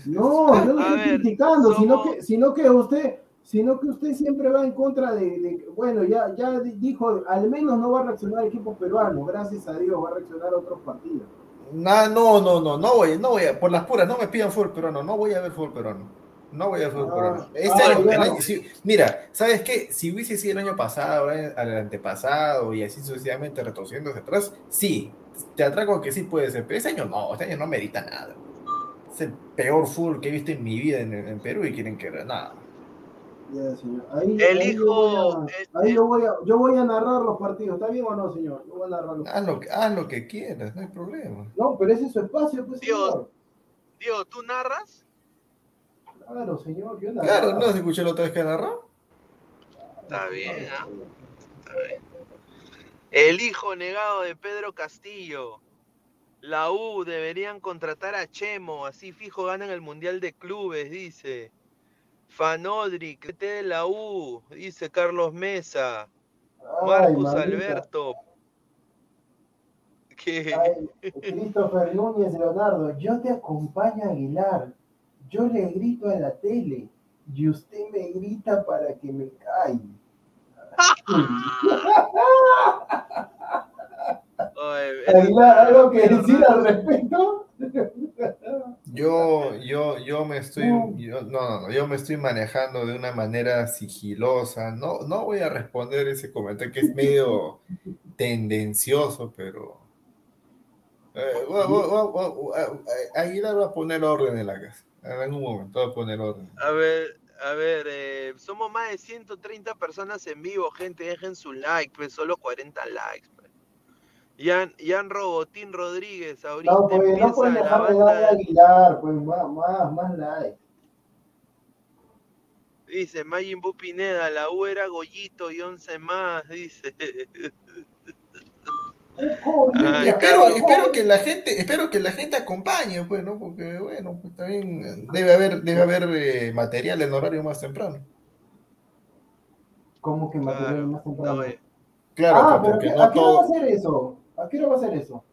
No, yo no estoy criticando, sino, que, sino que usted sino que usted siempre va en contra de, de, bueno, ya, ya dijo, al menos no va a reaccionar el equipo peruano, gracias a Dios, va a reaccionar a otros partidos. No, no, no, no, no voy, no voy a, por las puras, no me pidan fútbol peruano, no voy a ver fútbol peruano. No voy a ver fútbol ah, peruano. Este ah, mira, ¿sabes qué? Si hubiese sido el año pasado, el antepasado y así sucesivamente retrocediendo hacia atrás, sí, te atraco que sí puede ser, pero ese año no, este año no merita nada. Es el peor fútbol que he visto en mi vida en, Perú y quieren que nada. Ahí, el hijo. Ahí, yo, voy a, yo voy a narrar los partidos. ¿Está bien o no, señor? Yo voy a narrar los haz, lo, haz lo que quieras, no hay problema. No, pero ese es su espacio, pues, Dios, Dios, ¿tú narras? Claro, señor, yo narro. Claro, ¿no has escuchado la otra vez que narró? Está bien, ¿ah? Está bien. El hijo negado de Pedro Castillo. La U deberían contratar a Chemo, así fijo ganan el Mundial de Clubes, dice. Fanodric, de la U, dice Carlos Mesa. Marcus Alberto. ¿Qué? Christopher Núñez Leonardo, yo te acompaño Aguilar. yo le grito a la tele y usted me grita para que me calle. [laughs] ¿algo que decir al respecto? [laughs] Yo, yo, yo me estoy, yo, no, no, yo me estoy manejando de una manera sigilosa. No, no voy a responder ese comentario que es [laughs] medio tendencioso, pero eh, Aguilar va a poner orden en la casa. En un momento va a poner orden. A ver, a ver, eh, somos más de 130 personas en vivo, gente, dejen su like, pues solo 40 likes. Jan, Jan Robotín Rodríguez, ahorita no, pues, no pueden dejar la de darle a Aguilar, pues más, más, más like. Dice Majin Buu Pineda, la U era Goyito y 11 más, dice. [laughs] Ay, espero, espero que la gente, espero que la gente acompañe, pues, ¿no? Porque bueno, pues también debe haber, debe haber eh, material en horario más temprano. ¿Cómo que material Claro, más temprano? no, eh, Claro, ah, pero porque ¿a no qué hora va a todo. hacer eso? ¿A qué hora va a hacer eso?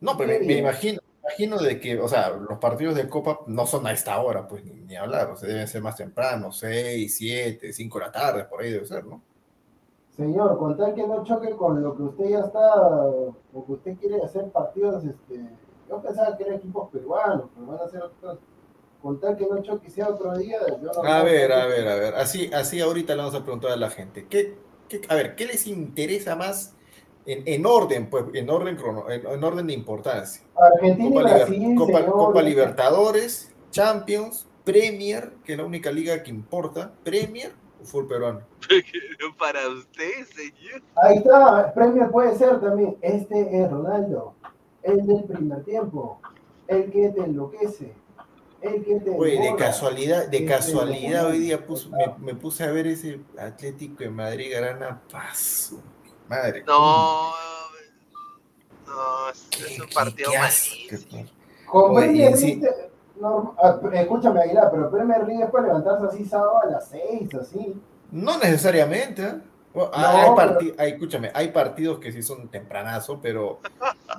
No, pero me, imagino, me imagino de que, o sea, los partidos de Copa no son a esta hora, pues, ni, ni hablar, o sea, deben ser más temprano, 6, 7, 5 de la tarde, por ahí debe ser, ¿no? Señor, con tal que no choque con lo que usted ya está, o que usted quiere hacer partidos, este, yo pensaba que eran equipos peruanos, pero van a ser otros. Con tal que no choque sea otro día, yo no A ver, a ver, a ver, así, así ahorita le vamos a preguntar a la gente, ¿qué, qué- a ver, ¿qué les interesa más en, en orden, pues, en orden, crono- en, en orden de importancia? Argentina Copa, y Liber- Brasil, Copa- señor. Copa Libertadores, Champions, Premier, que es la única liga que importa, Premier fútbol peruano. [laughs] Para usted, señor. Ahí está, premio puede ser también. Este es Ronaldo, el del primer tiempo, el que te enloquece, el que te. Oye, de casualidad, de casualidad hoy día me, me puse a ver ese Atlético de Madrid Garana Paso. Madre. No, no, es, un partido malísimo. Con y Ah, escúchame Aguilar, pero Premier League es para levantarse así sábado a las 6, así. No necesariamente, ¿eh? Bueno, No, hay, pero- parti- hay- escúchame, hay partidos que sí son tempranazo, pero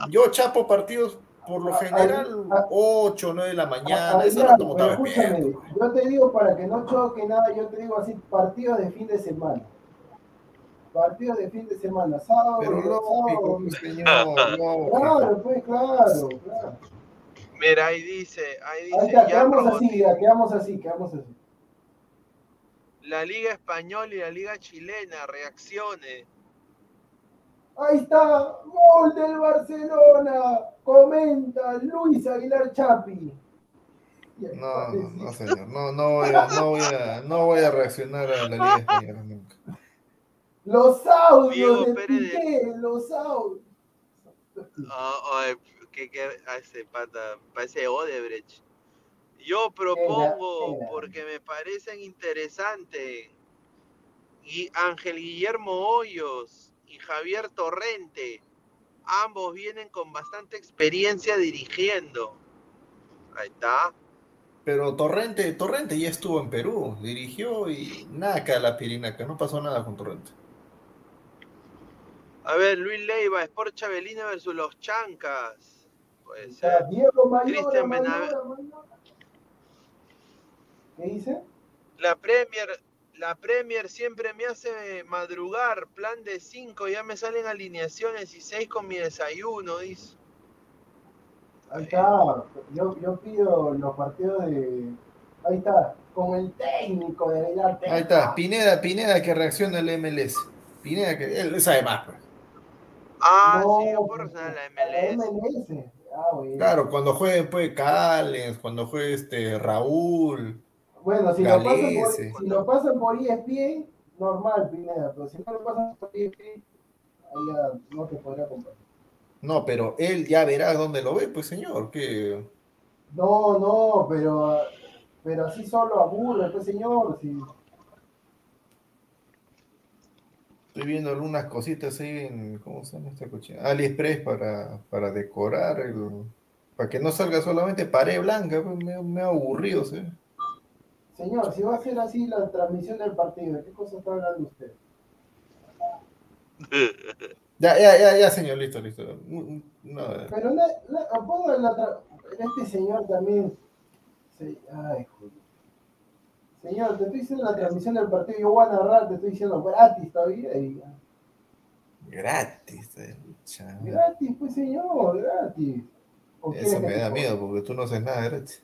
yo chapo partidos por lo Ah, general ah, 8, 9 de la mañana, Ah, eso Aguilar, no pero escúchame, yo te digo para que no choque nada, yo te digo así, partidos de fin de semana. Partidos de fin de semana, sábado, Pero sábado, mi señor, lógico. Claro, pues claro, claro. Mira, ahí dice, ahí Ahí dice, está, Jan quedamos así, ya, quedamos así, quedamos así. la Liga Española y la Liga Chilena, reacciones. Ahí está, gol del Barcelona. Comenta Luis Aguilar Chapi. No, no, no, señor, no, no voy a, no voy a, no voy a reaccionar a la Liga Española nunca. Los audios Diego de Pérez de- Piqué, los audios. Ah, ay, que, que a ese pata, parece Odebrecht. Yo propongo, era. porque me parecen interesantes, y Ángel Guillermo Hoyos y Javier Torrente, ambos vienen con bastante experiencia dirigiendo. Ahí está. Pero Torrente, Torrente ya estuvo en Perú, dirigió y nada que a la pirinaca, no pasó nada con Torrente. A ver, Luis Leiva, Sport Chabelina versus los Chancas. Cristian Mayora, Benav- Mayora. ¿Qué dice? La Premier, la Premier siempre me hace madrugar, plan de 5, ya me salen alineaciones y 6 con mi desayuno, dice. Ahí está. Yo, yo pido los partidos de. Ahí está. Con el técnico de Aguilar. Ahí está, Pineda, Pineda que reacciona al MLS. Pineda que él sabe más, pues. Ah, No, sí, yo puedo reaccionar a la La MLS. Ah, bueno. Claro, cuando juegue pues Callens, cuando juegue este Raúl. Bueno, si lo, pasan por, si lo pasan por ESPN, normal, Pineda, pero si no lo pasan por ESPN, ahí ya no te podrá comprar. No, pero él ya verá dónde lo ve, pues señor, que No, no, pero, pero así solo aburre, pues señor. Si, estoy viendo algunas cositas ahí en, ¿cómo se llama esta cochina? AliExpress para, para decorar, el, para que no salga solamente pared blanca, pues me, me ha aburrido, ¿sí? señor, si va a ser así la transmisión del partido, ¿de qué cosa está hablando usted? [laughs] Ya, ya, ya, ya, señor, listo, listo. No, Pero la, la, la este señor también ay, joder. Señor, te estoy diciendo la transmisión del partido, yo voy a narrar, te estoy diciendo gratis todavía. Y... Gratis, Gratis, pues señor, gratis. Eso me da miedo porque tú no haces nada gratis.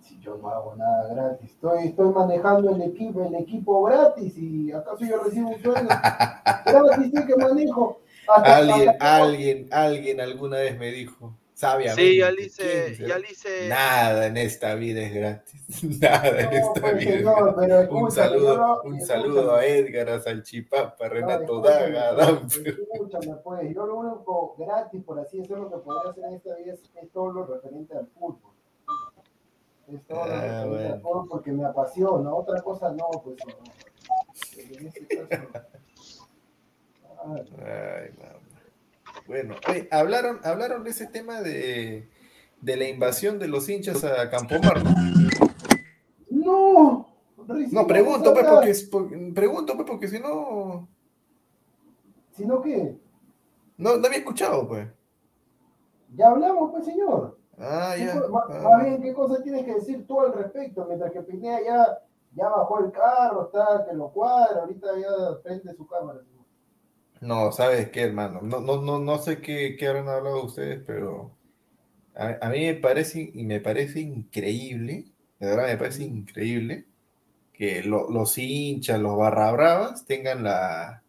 Si yo no hago nada gratis, estoy, estoy manejando el equipo, el equipo gratis y acaso yo recibo un sueldo [laughs] gratis sí que manejo. alguien, alguien, alguien alguna vez me dijo, sabiamente. Sí, ya le hice, ya le hice... Nada en esta vida es gratis. [laughs] Nada en esta pues, vida. No, pero un saludo, un saludo a Edgar, a Salchipapa, a Renato Daga, a Escúchame, pues, yo lo único gratis, por así decirlo, que podría hacer en esta vida es, todo lo referente al fútbol. Es todo lo ah, referente al fútbol porque me apasiona. Otra cosa no, pues no. En este caso. [laughs] Ay, mamá. Bueno, hablaron, hablaron de ese tema de, de la invasión de los hinchas a Campomar, ¿no? No. No, pregunto, pues, porque, pregunto, pues, porque si no. ¿Si no qué? No, no había escuchado, pues. Ya hablamos, pues, señor. Ah, ya. Más, ah. bien, ¿qué cosa tienes que decir tú al respecto? Mientras que Pinea ya, ya bajó el carro, está que lo cuadra, ahorita ya prende su cámara. No, ¿sabes qué, hermano? No, no, no, no sé qué, qué habrán hablado ustedes, pero a, a, mí me parece, y me parece increíble, de verdad me parece increíble que los hinchas, los barra bravas tengan la,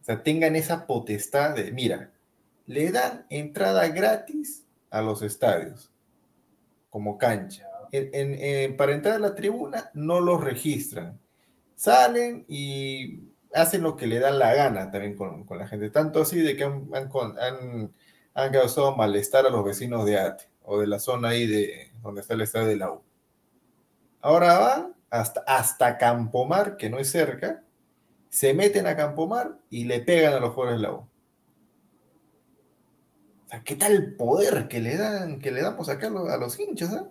o sea, tengan esa potestad de, mira, le dan entrada gratis a los estadios, como cancha. para entrar a la tribuna no los registran. Salen y hacen lo que le dan la gana también con, la gente. Tanto así de que han, han, causado malestar a los vecinos de Ate o de la zona ahí de donde está el estadio de la U. Ahora van hasta, hasta Campomar, que no es cerca, se meten a Campomar y le pegan a los jugadores de la U. O sea, ¿qué tal poder que le dan, que le damos acá a los, hinchas? ¿eh?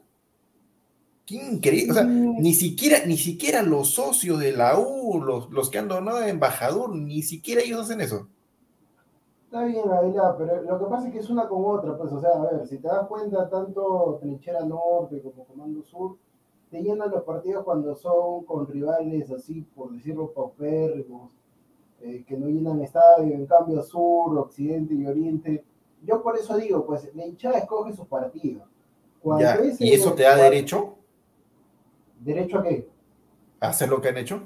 Qué increíble. O sea, ni siquiera, ni siquiera los socios de la U, los, los que han donado a embajador, ni siquiera ellos hacen eso. Está bien, Adela, pero lo que pasa es que es una con otra, pues, o sea, a ver, si te das cuenta, tanto Trinchera Norte como Comando Sur, te llenan los partidos cuando son con rivales así, por decirlo, paupérrimos, eh, que no llenan estadio, en cambio Sur, Occidente y Oriente. Yo por eso digo, pues, la hinchada escoge sus partidos. ¿Y eso te da derecho? ¿Derecho a qué? ¿A hacer lo que han hecho?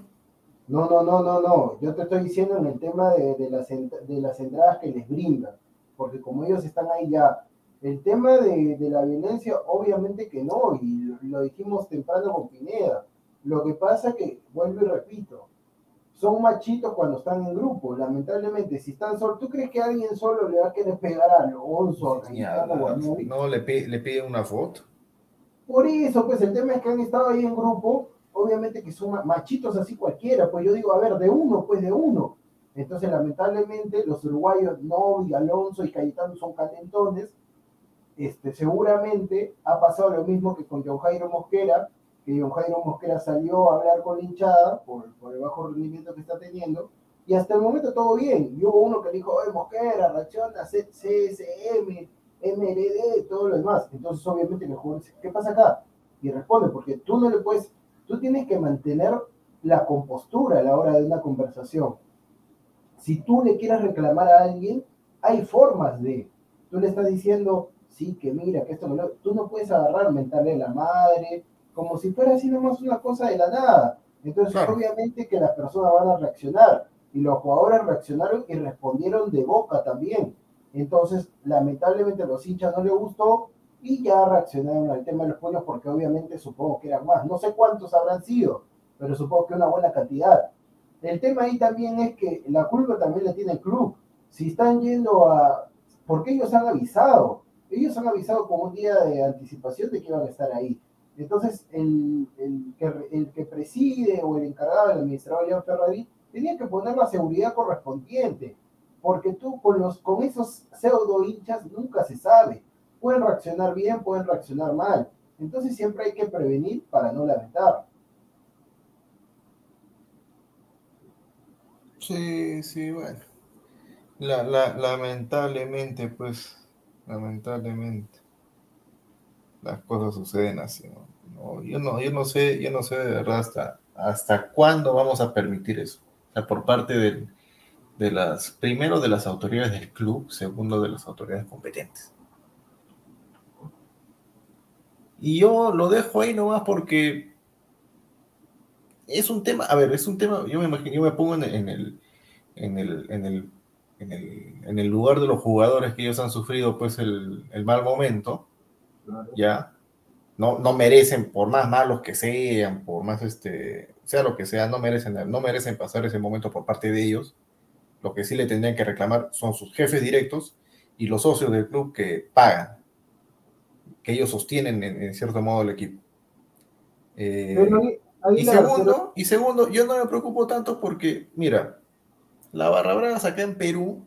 No, no, no, no, no. Yo te estoy diciendo en el tema de, de, las, de las entradas que les brindan. Porque como ellos están ahí ya. El tema de, de la violencia, obviamente que no. Y lo, lo, dijimos temprano con Pineda. Lo que pasa es que, vuelvo y repito, son machitos cuando están en grupo. Lamentablemente, si están solos, ¿tú crees que alguien solo le va a querer pegar a Alonso? no, le, pide, le piden una foto. Por eso, pues el tema es que han estado ahí en grupo, obviamente que son machitos así cualquiera, pues yo digo, a ver, de uno, pues de uno. Entonces, lamentablemente, los uruguayos, Novi, Alonso y Cayetano son calentones. Este, seguramente ha pasado lo mismo que con John Jairo Mosquera, que John Jairo Mosquera salió a hablar con la hinchada por, el bajo rendimiento que está teniendo, y hasta el momento todo bien. Y hubo uno que dijo, oye, Mosquera, reacciona, CSM, MLD, todo lo demás. Entonces, obviamente, el jugador dice, ¿qué pasa acá? Y responde, porque tú no le puedes, tú tienes que mantener la compostura a la hora de una conversación. Si tú le quieres reclamar a alguien, hay formas de, tú le estás diciendo, sí, que mira, que esto no tú no puedes agarrar, mentarle a la madre, como si fuera así nomás una cosa de la nada. Entonces, obviamente que las personas van a reaccionar. Y los jugadores reaccionaron y respondieron de boca también. Entonces, lamentablemente los hinchas no les gustó y ya reaccionaron al tema de los puños porque obviamente supongo que eran más. No sé cuántos habrán sido, pero supongo que una buena cantidad. El tema ahí también es que la culpa también la tiene el club. Si están yendo a... Porque ellos han avisado. Ellos han avisado con un día de anticipación de que iban a estar ahí. Entonces, el, el que preside o el encargado, el administrador León Ferrari, tenía que poner la seguridad correspondiente porque tú con, los, con esos pseudo hinchas nunca se sabe. Pueden reaccionar bien, pueden reaccionar mal. Entonces siempre hay que prevenir para no lamentar. Sí, sí, bueno. lamentablemente, pues, lamentablemente. las cosas suceden así. yo, no, yo no sé, yo no sé de verdad hasta, hasta cuándo vamos a permitir eso. por parte de las, primero de las autoridades del club, segundo de las autoridades competentes. Y yo lo dejo ahí nomás porque es un tema, a ver, es un tema, yo me imagino, yo me pongo en, el, en el, en el, en el, lugar de los jugadores que ellos han sufrido pues el, mal momento, ya, no, no merecen, por más malos que sean, por más este, sea lo que sea, no merecen, no merecen pasar ese momento por parte de ellos. Lo que sí le tendrían que reclamar son sus jefes directos y los socios del club que pagan, que ellos sostienen en, cierto modo el equipo. Eh, y, segundo, y segundo, yo no me preocupo tanto porque, mira, la barra brava acá en Perú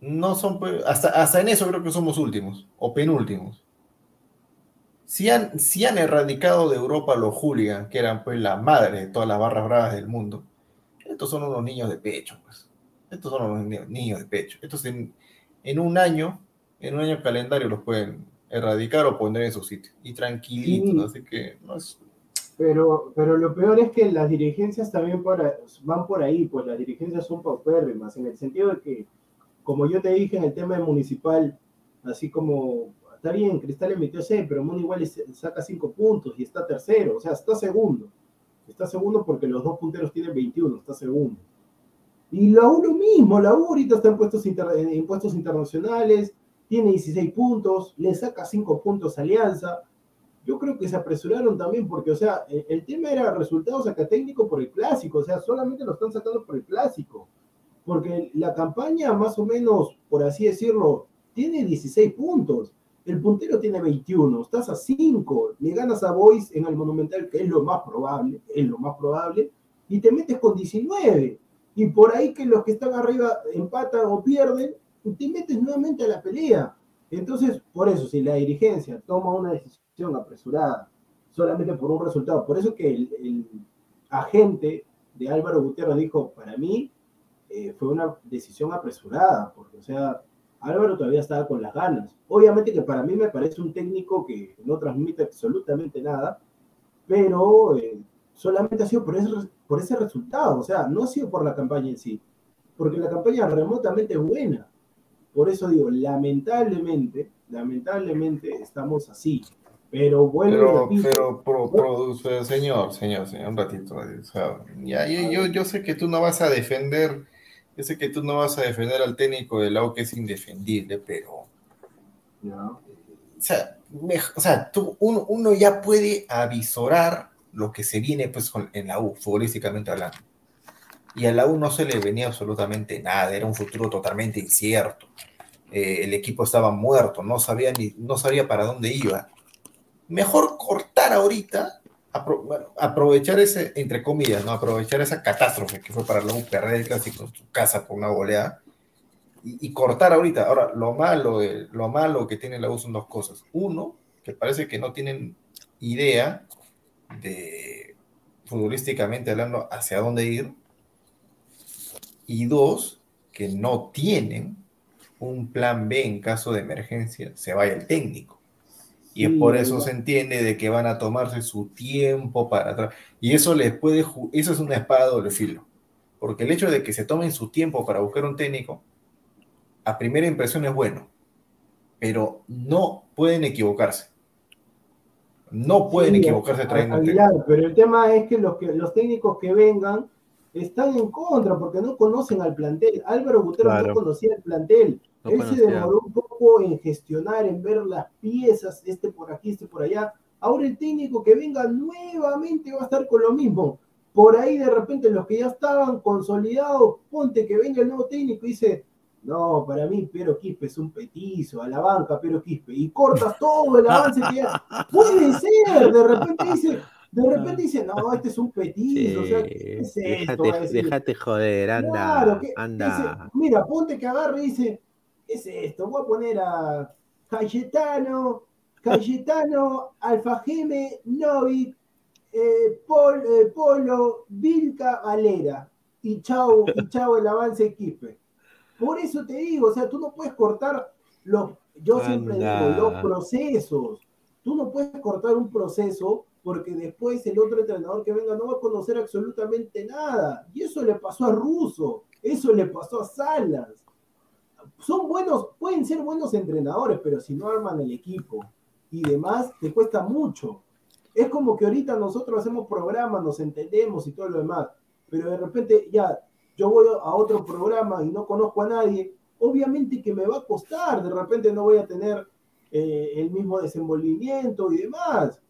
no son, pues, hasta, hasta en eso creo que somos últimos o penúltimos. Si han, si han erradicado de Europa los hooligans, que eran pues la madre de todas las barras bravas del mundo, estos son unos niños de pecho, pues. Estos son unos niños de pecho. Estos en, en un año, en un año calendario los pueden erradicar o poner en su sitio. Y tranquilito, así que no es, pero, pero lo peor es que las dirigencias también van por ahí, pues las dirigencias son paupérrimas, en el sentido de que, como yo te dije en el tema de municipal, así como, está bien, Cristal emitió 6, pero Mono igual saca 5 puntos y está tercero, o sea, está segundo. Está segundo porque los dos punteros tienen 21, está segundo. Y la U mismo, la U ahorita está en puestos, internacionales, tiene 16 puntos, le saca 5 puntos a Alianza, yo creo que se apresuraron también porque, o sea, el, tema era resultados acá técnico por el clásico, o sea, solamente lo están sacando por el clásico, porque la campaña más o menos, por así decirlo, tiene 16 puntos, el puntero tiene 21, estás a 5, le ganas a Boys en el Monumental, que es lo más probable, es lo más probable, y te metes con 19, y por ahí que los que están arriba empatan o pierden, te metes nuevamente a la pelea. Entonces, por eso, si la dirigencia toma una decisión apresurada, solamente por un resultado. Por eso que el, agente de Álvaro Gutiérrez dijo, para mí eh, fue una decisión apresurada, porque, o sea, Álvaro todavía estaba con las ganas. Obviamente que para mí me parece un técnico que no transmite absolutamente nada, pero eh, solamente ha sido por ese, por ese resultado, o sea, no ha sido por la campaña en sí, porque la campaña remotamente es buena. Por eso digo, lamentablemente, lamentablemente estamos así. Pero bueno, pero, pero señor, señor, señor, un ratito. ya, yo, yo, sé que tú no vas a defender, yo sé que tú no vas a defender al técnico del lado que es indefendible, pero. O sea, o sea tú, uno, ya puede avisorar lo que se viene pues en la U, futbolísticamente hablando. Y a la U no se le venía absolutamente nada, era un futuro totalmente incierto. Eh, el equipo estaba muerto, no sabía, ni, no sabía para dónde iba mejor cortar ahorita, aprovechar ese, entre comillas, ¿no? Aprovechar esa catástrofe que fue para perder el clásico en su casa por una goleada y, cortar ahorita. Ahora, lo malo, lo malo que tiene la U son dos cosas. Uno, que parece que no tienen idea de futbolísticamente hablando hacia dónde ir. Y dos, que no tienen un plan B en caso de emergencia, se vaya el técnico. Y es por eso se entiende de que van a tomarse su tiempo para atrás. Y eso les puede, eso es una espada de doble filo. Porque el hecho de que se tomen su tiempo para buscar un técnico, a primera impresión es bueno, pero no pueden equivocarse. No pueden equivocarse trayendo un técnico. Pero el tema es que los, que los técnicos que vengan están en contra porque no conocen al plantel. Álvaro Gutiérrez no conocía el plantel. Él se demoró un poco en gestionar, en ver las piezas, este por aquí, este por allá. Ahora el técnico que venga nuevamente va a estar con lo mismo. Por ahí de repente los que ya estaban consolidados, ponte que venga el nuevo técnico y dice, no, para mí Pero Quispe es un petizo, a la banca Pero Quispe, y cortas todo el avance que ya... [laughs] Puede ser, de repente dice, de repente dice, no, este es un petizo, o sea, ¿qué es esto? Déjate, joder, anda, anda. mira, ponte que agarre y dice, ¿qué es esto? Voy a poner a Cayetano, Cayetano, Alfajeme, Novik, eh, eh, Polo, Vilca, Valera. Y chau, y chau el avance equipe. Por eso te digo, o sea, tú no puedes cortar Los, yo siempre digo, los procesos. Tú no puedes cortar un proceso porque después el otro entrenador que venga no va a conocer absolutamente nada. Y eso le pasó a Russo, eso le pasó a Salas. Son buenos, pueden ser buenos entrenadores, pero si no arman el equipo y demás, te cuesta mucho. Es como que ahorita nosotros hacemos programas, nos entendemos y todo lo demás, pero de repente ya yo voy a otro programa y no conozco a nadie, obviamente que me va a costar, de repente no voy a tener eh, el mismo desenvolvimiento y demás.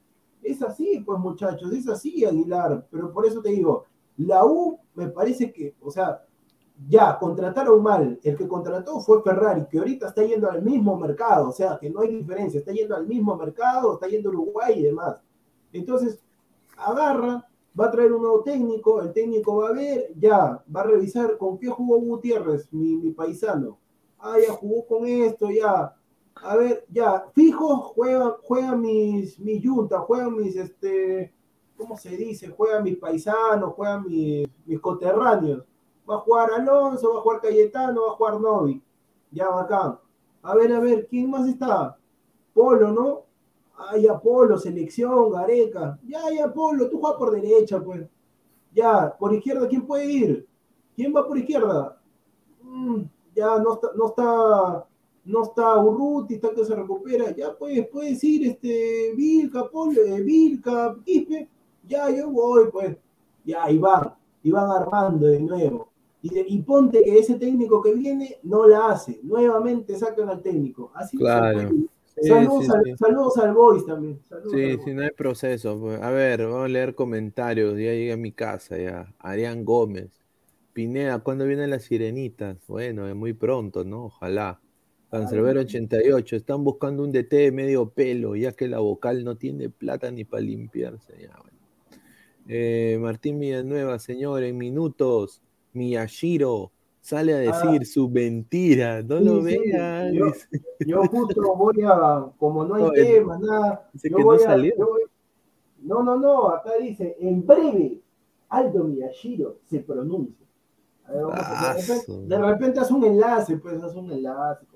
Es así, pues muchachos, es así, Aguilar, pero por eso te digo, la U me parece que, o sea, ya contrataron mal, el que contrató fue Ferrari, que ahorita está yendo al mismo mercado, o sea, que no hay diferencia, está yendo al mismo mercado, está yendo a Uruguay y demás. Entonces, agarra, va a traer un nuevo técnico, el técnico va a ver, ya, va a revisar con qué jugó Gutiérrez, mi, paisano. Ah, ya jugó con esto, ya. A ver, ya, fijo, juega, juega mis, mis juntas, juegan mis, este, ¿cómo se dice? Juegan mis paisanos, juegan mis, mis coterráneos. Va a jugar Alonso, va a jugar Cayetano, va a jugar Novi. Ya, bacán. A ver, a ver, ¿quién más está? Polo, ¿no? Ay, Apolo, selección, Gareca. Ya, ya, Apolo, tú juegas por derecha, pues. Ya, por izquierda, ¿quién puede ir? ¿Quién va por izquierda? Mm, ya no está, no está, no está Urruti, está que se recupera. Ya, pues, puedes ir, este, Vilca, Polo, eh, Vilca, Quispe. Ya, yo voy, pues. Ya, y van, y van armando de nuevo. Y, y, ponte que ese técnico que viene no la hace. Nuevamente sacan al técnico. Así claro saludos, al, Boys también. sí, sí, no hay proceso. Pues. A ver, vamos a leer comentarios. Ya llegué a mi casa, ya. Arián Gómez. Pineda, ¿cuándo vienen las sirenitas? Bueno, muy pronto, ¿no? Ojalá. Cancerbero 88, están buscando un DT de medio pelo, ya que la vocal no tiene plata ni para limpiarse. Ya, eh, Martín Villanueva, señor, en minutos, Miyashiro, sale a decir su mentira, no lo vean. Yo, justo voy a, como no hay tema, nada, yo voy no, a, no, no, no, acá dice, en breve, Aldo Miyashiro se pronuncia. de, repente, haz un enlace, pues haz un enlace.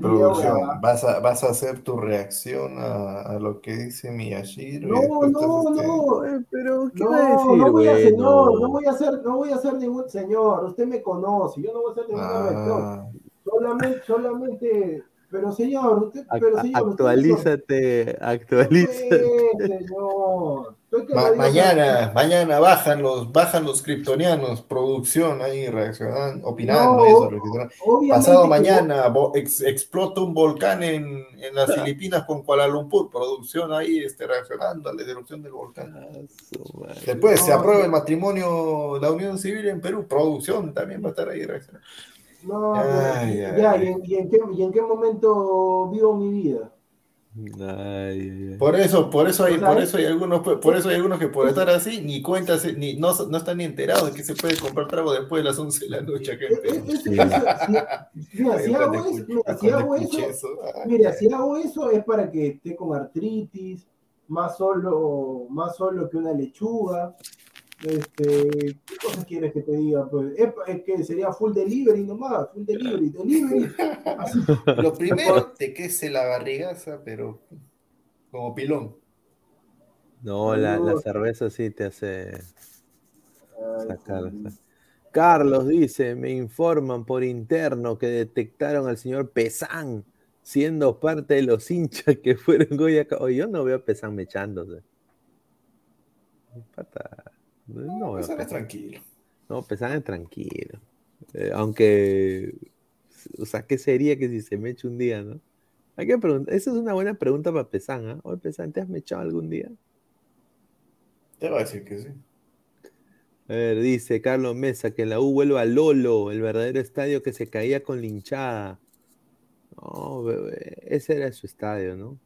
Producción, ¿vas a, ¿vas a hacer tu reacción a, a lo que dice Miyashiro? No, no, no, eh, pero ¿qué no, va a decir, no voy a hacer, no, no voy a hacer, no voy a hacer ningún señor, usted me conoce, yo no voy a hacer ningún ah. Solamente, solamente pero señor, usted, pero señor, actualízate, actualízate. señor. Mañana, mañana bajan los, bajan los kryptonianos, producción ahí reaccionando, opinando eso, Pasado mañana explota un volcán en, en las Filipinas con Kuala Lumpur, producción ahí este, reaccionando a la erupción del volcán. Ah, Después se aprueba el matrimonio, la unión civil en Perú, producción también va a estar ahí reaccionando. No, ya, ¿y, en, qué, ¿y, en, qué, momento vivo mi vida? Por eso, por eso hay, por eso hay algunos, por eso hay algunos que por estar así, ni cuentas, ni no, no están ni enterados de que se puede comprar trago después de las 11 de la noche Mira, si hago eso, si hago eso, mira, si hago eso es para que esté con artritis, más solo, más solo que una lechuga, este, ¿Qué cosas quieres que te diga? Pues es, que sería full delivery nomás, full delivery, delivery. Lo primero te quece la barrigaza, pero como pilón. No, la, la cerveza sí te hace sacar. Carlos dice, me informan por interno que detectaron al señor Pesán siendo parte de los hinchas que fueron hoy acá. yo no veo a Pesán mechándose. Pata. No, no tranquilo. No, Pesán tranquilo. Eh, aunque, o sea, ¿qué sería que si se me eche un día, no? Hay que preguntar. Esa es una buena pregunta para Pesán, ¿ah? Oye, Pesán, ¿te has mechado algún día? Te va a decir que sí. A ver, dice Carlos Mesa que la U vuelva a Lolo, el verdadero estadio que se caía con linchada. No, bebé, ese era su estadio, ¿no?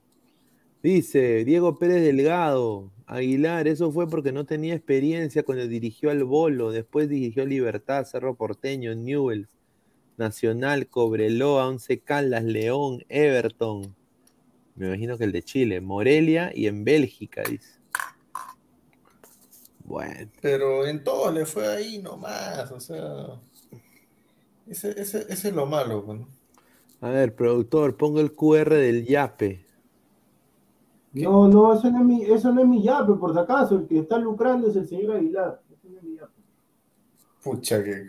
Dice Diego Pérez Delgado, Aguilar, eso fue porque no tenía experiencia cuando dirigió al Bolo, después dirigió Libertad, Cerro Porteño, Newells, Nacional, Cobreloa, Once Caldas, León, Everton. Me imagino que el de Chile, Morelia y en Bélgica, dice. Bueno. Pero en todo le fue ahí nomás, o sea. Ese, ese, ese es lo malo. ¿no? A ver, productor, ponga el QR del Yape. No, no, eso no, es mi, eso no es mi yape, por si acaso. El que está lucrando es el señor Aguilar. Eso no es mi yape. Pucha, que,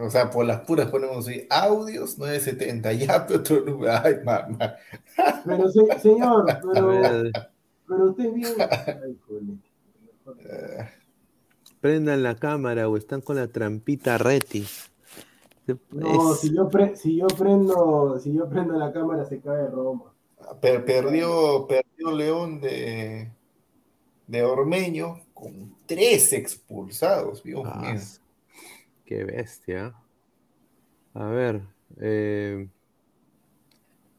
o sea, por las puras ponemos ahí audios 970, ya, pero otro número. Ay, mamá. Pero, se- señor, [laughs] pero, pero usted es bien. Ay, jole. prendan la cámara o están con la trampita Reti. No, Es- si yo, pre- si yo prendo, si yo prendo la cámara se cae Roma. Per- perdió, perdió León de, de Ormeño con tres expulsados, Dios Ah, mío. Qué bestia. A ver, eh,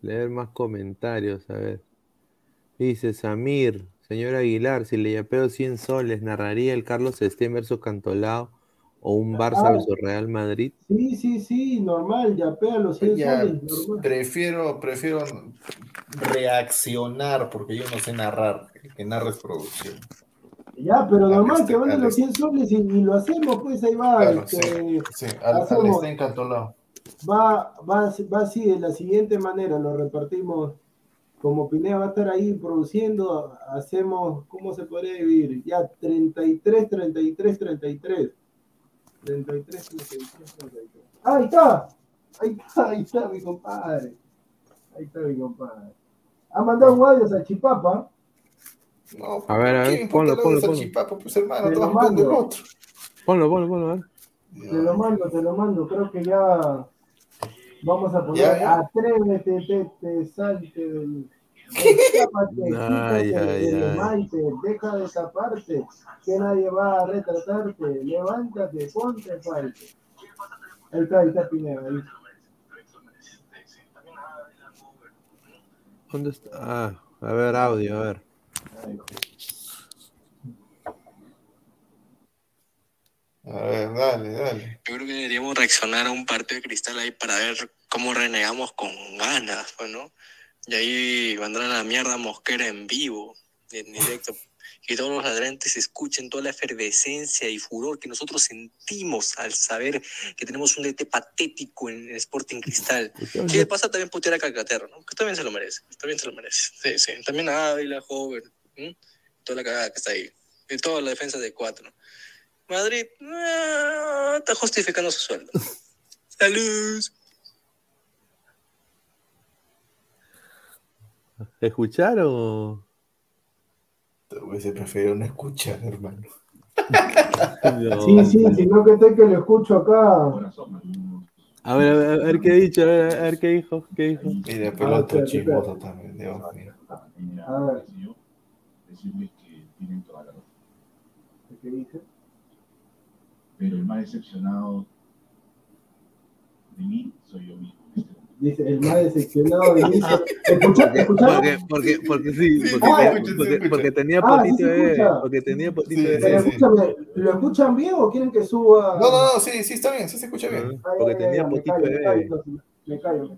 leer más comentarios, a ver. Dice Samir, señor Aguilar, si le yapeo 100 soles, ¿narraría el Carlos Estén versus Cantolao o un Barça Ah. versus Real Madrid? Sí, sí, sí, normal, ya pega los 100 Ya, soles, normal. prefiero, prefiero reaccionar porque yo no sé narrar, que narra es producción. Ya, pero normal este- que valen al los 100 soles y, y lo hacemos, pues ahí va. Claro, este, Sí, al, al hacemos- Stein Cantolao. va, va, va así, de la siguiente manera, lo repartimos. Como Pineda va a estar ahí produciendo, hacemos, ¿cómo se podría dividir? Ya 33, 33, 33. 33, 33, 33. ¡Ahí está! Ahí está, ahí está mi compadre. Ahí está mi compadre. Ha mandado un audio a Chipapa. No, A ver, a ¿qué ver, ponlo, ponlo, ponlo. chipapa? Pues hermano, Te lo mando. otro. Ponlo, ponlo, ponlo, a ver. Te lo mando, te lo mando. Creo que ya vamos a poner Ya, ya. atrévete, te, te, salte del. [laughs] Ay, ay, ay. deja de taparte, que nadie va a retratarte. Levántate, ponte. Ahí está, ahí está Pineda. ahí. ¿Dónde está? Ah, a ver, audio, a ver. A ver, dale, dale. Yo creo que deberíamos reaccionar a un partido de cristal ahí para ver cómo renegamos con ganas, pues, ¿no? Y ahí vendrá la mierda Mosquera en vivo, en directo. Que todos los ladrantes escuchen toda la efervescencia y furor que nosotros sentimos al saber que tenemos un DT patético en el Sporting Cristal. [laughs] Que de pasa también putear a Calcaterra, ¿no? Que también se lo merece, también se lo merece. Sí, sí. También a Ávila, Joven, ¿m? toda la cagada que está ahí. Y toda la defensa de cuatro. Madrid ah, está justificando su sueldo. [laughs] Salud. ¿Escucharon? hubiese preferido no escuchar, hermano. No. [laughs] Sí, sí, sino que te que lo escucho acá. A ver, a ver, a ver qué ha dicho, a ver, a ver qué dijo, qué dijo. Mira, Ah, pelota espérate, chismoso también, Dios mío. A ver, decirles que tienen toda la razón. ¿qué dice? Pero el más decepcionado de mí soy yo mismo. Dice, el más decepcionado de mí. Escucha, escucha. Porque, porque, porque sí, porque, te- escucha, porque, porque tenía Ah, sí potito porque tenía Sí, Pero sí. escúchame, ¿lo escuchan bien o quieren que suba? No, no, no, sí, sí está bien, sí se escucha bien. Ay, porque ay, tenía ay, potito me callo, callo.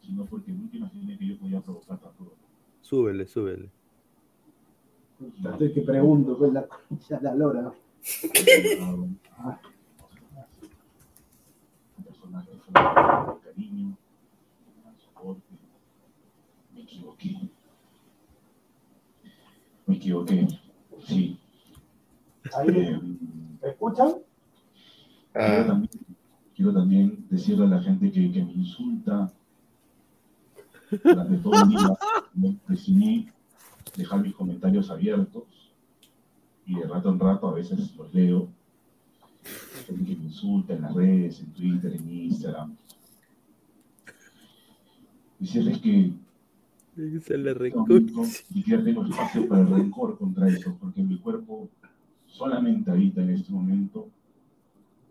Sino porque nunca imaginé que yo podía provocar tanto. Súbele, súbele. Estoy que pregunto, pues la [laughs] concha la lora. [laughs] Ah. Un cariño, gran soporte. Me equivoqué. Me equivoqué. Sí. Eh, ¿me escuchan? Quiero Ah, también, quiero también decirle a la gente que, que me insulta durante todo el día. me decidí dejar mis comentarios abiertos y de rato en rato a veces los leo. Gente que me insulta en las redes, en Twitter, en Instagram. Decirles que Se le ni siquiera tengo espacio para el rencor contra eso, porque mi cuerpo solamente habita en este momento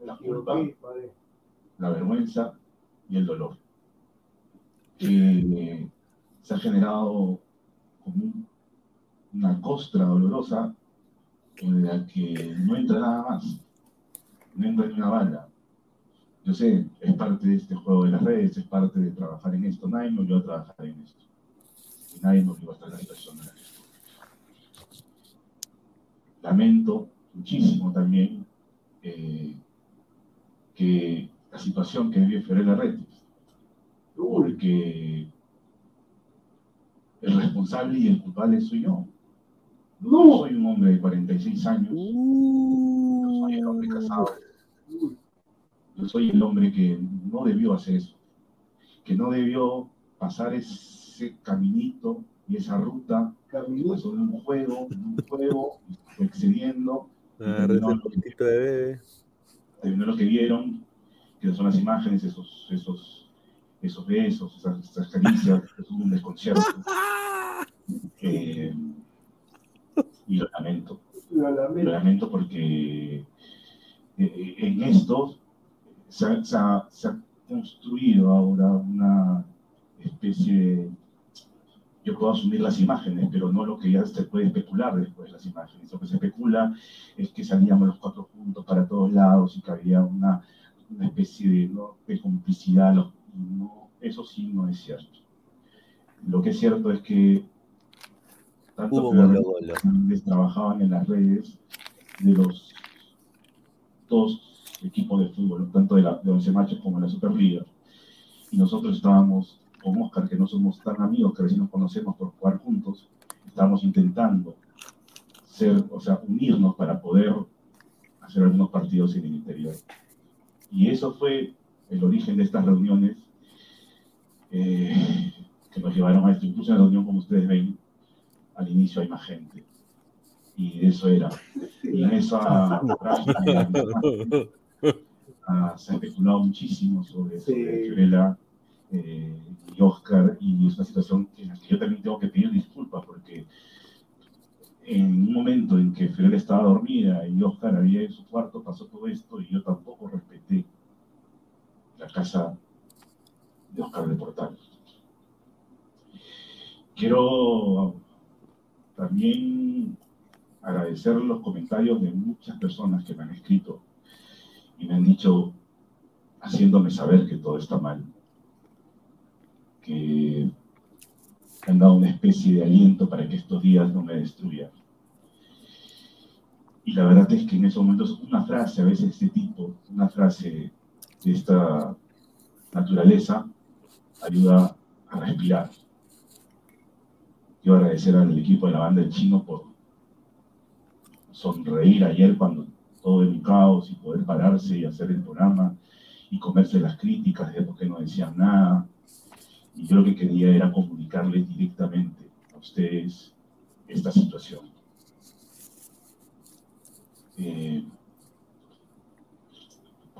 la culpa, la vergüenza y el dolor. Que se ha generado como un- una costra dolorosa en la que no entra nada más, no ni una bala. Yo sé, es parte de este juego de las redes, es parte de trabajar en esto, nadie me obligó a trabajar en esto. Y nadie me obligó a estar en la situación en la que estoy. Lamento muchísimo también eh, que la situación que vive Fiorella Retis. Porque el responsable y el culpable soy yo. No soy un hombre de 46 años. Yo soy el hombre casado. Yo soy el hombre que no debió hacer eso. Que no debió pasar ese caminito y esa ruta sobre un juego, un juego, excediendo. Ah, terminó un lo que- de bebé. terminó lo que vieron, que son las imágenes, esos, esos, esos besos, esas, esas caricias, [laughs] es un desconcierto. Eh, y lo lamento. Lo Lo lamento. porque eh, en esto se ha, se ha- se ha construido ahora una especie de... Yo puedo asumir las imágenes, pero no lo que ya se puede especular después de las imágenes. Lo que se especula es que salíamos los cuatro juntos para todos lados y que había una, una especie de, ¿no? de complicidad. No, eso sí no es cierto. Lo que es cierto es que tanto Hubo golo, trabajaban en las redes de los dos equipos de fútbol, tanto de, la, de Once Machos como de la Superliga. Y nosotros estábamos con Oscar, que no somos tan amigos, que recién nos conocemos por jugar juntos, estábamos intentando ser, o sea, unirnos para poder hacer algunos partidos en el interior. Y eso fue el origen de estas reuniones eh, que nos llevaron a esto. Incluso en la reunión, como ustedes ven, al inicio hay más gente. Y eso era. Y en esa práctica [laughs] ah, se ha especulado muchísimo sobre, sobre Fiorella eh, y Oscar, y es una situación en la que yo también tengo que pedir disculpas porque en un momento en que Fiorella estaba dormida y Oscar había en su cuarto, pasó todo esto y yo tampoco respeté la casa de Oscar de Portal. Quiero también agradecer los comentarios de muchas personas que me han escrito y me han dicho, haciéndome saber que todo está mal, que han dado una especie de aliento para que estos días no me destruyan. Y la verdad es que en esos momentos una frase, a veces de este tipo, una frase de esta naturaleza, ayuda a respirar. Quiero agradecer al equipo de la banda del chino por sonreír ayer cuando todo caos y poder pararse y hacer el programa y comerse las críticas de por qué no decían nada. Y yo lo que quería era comunicarles directamente a ustedes esta situación. Eh,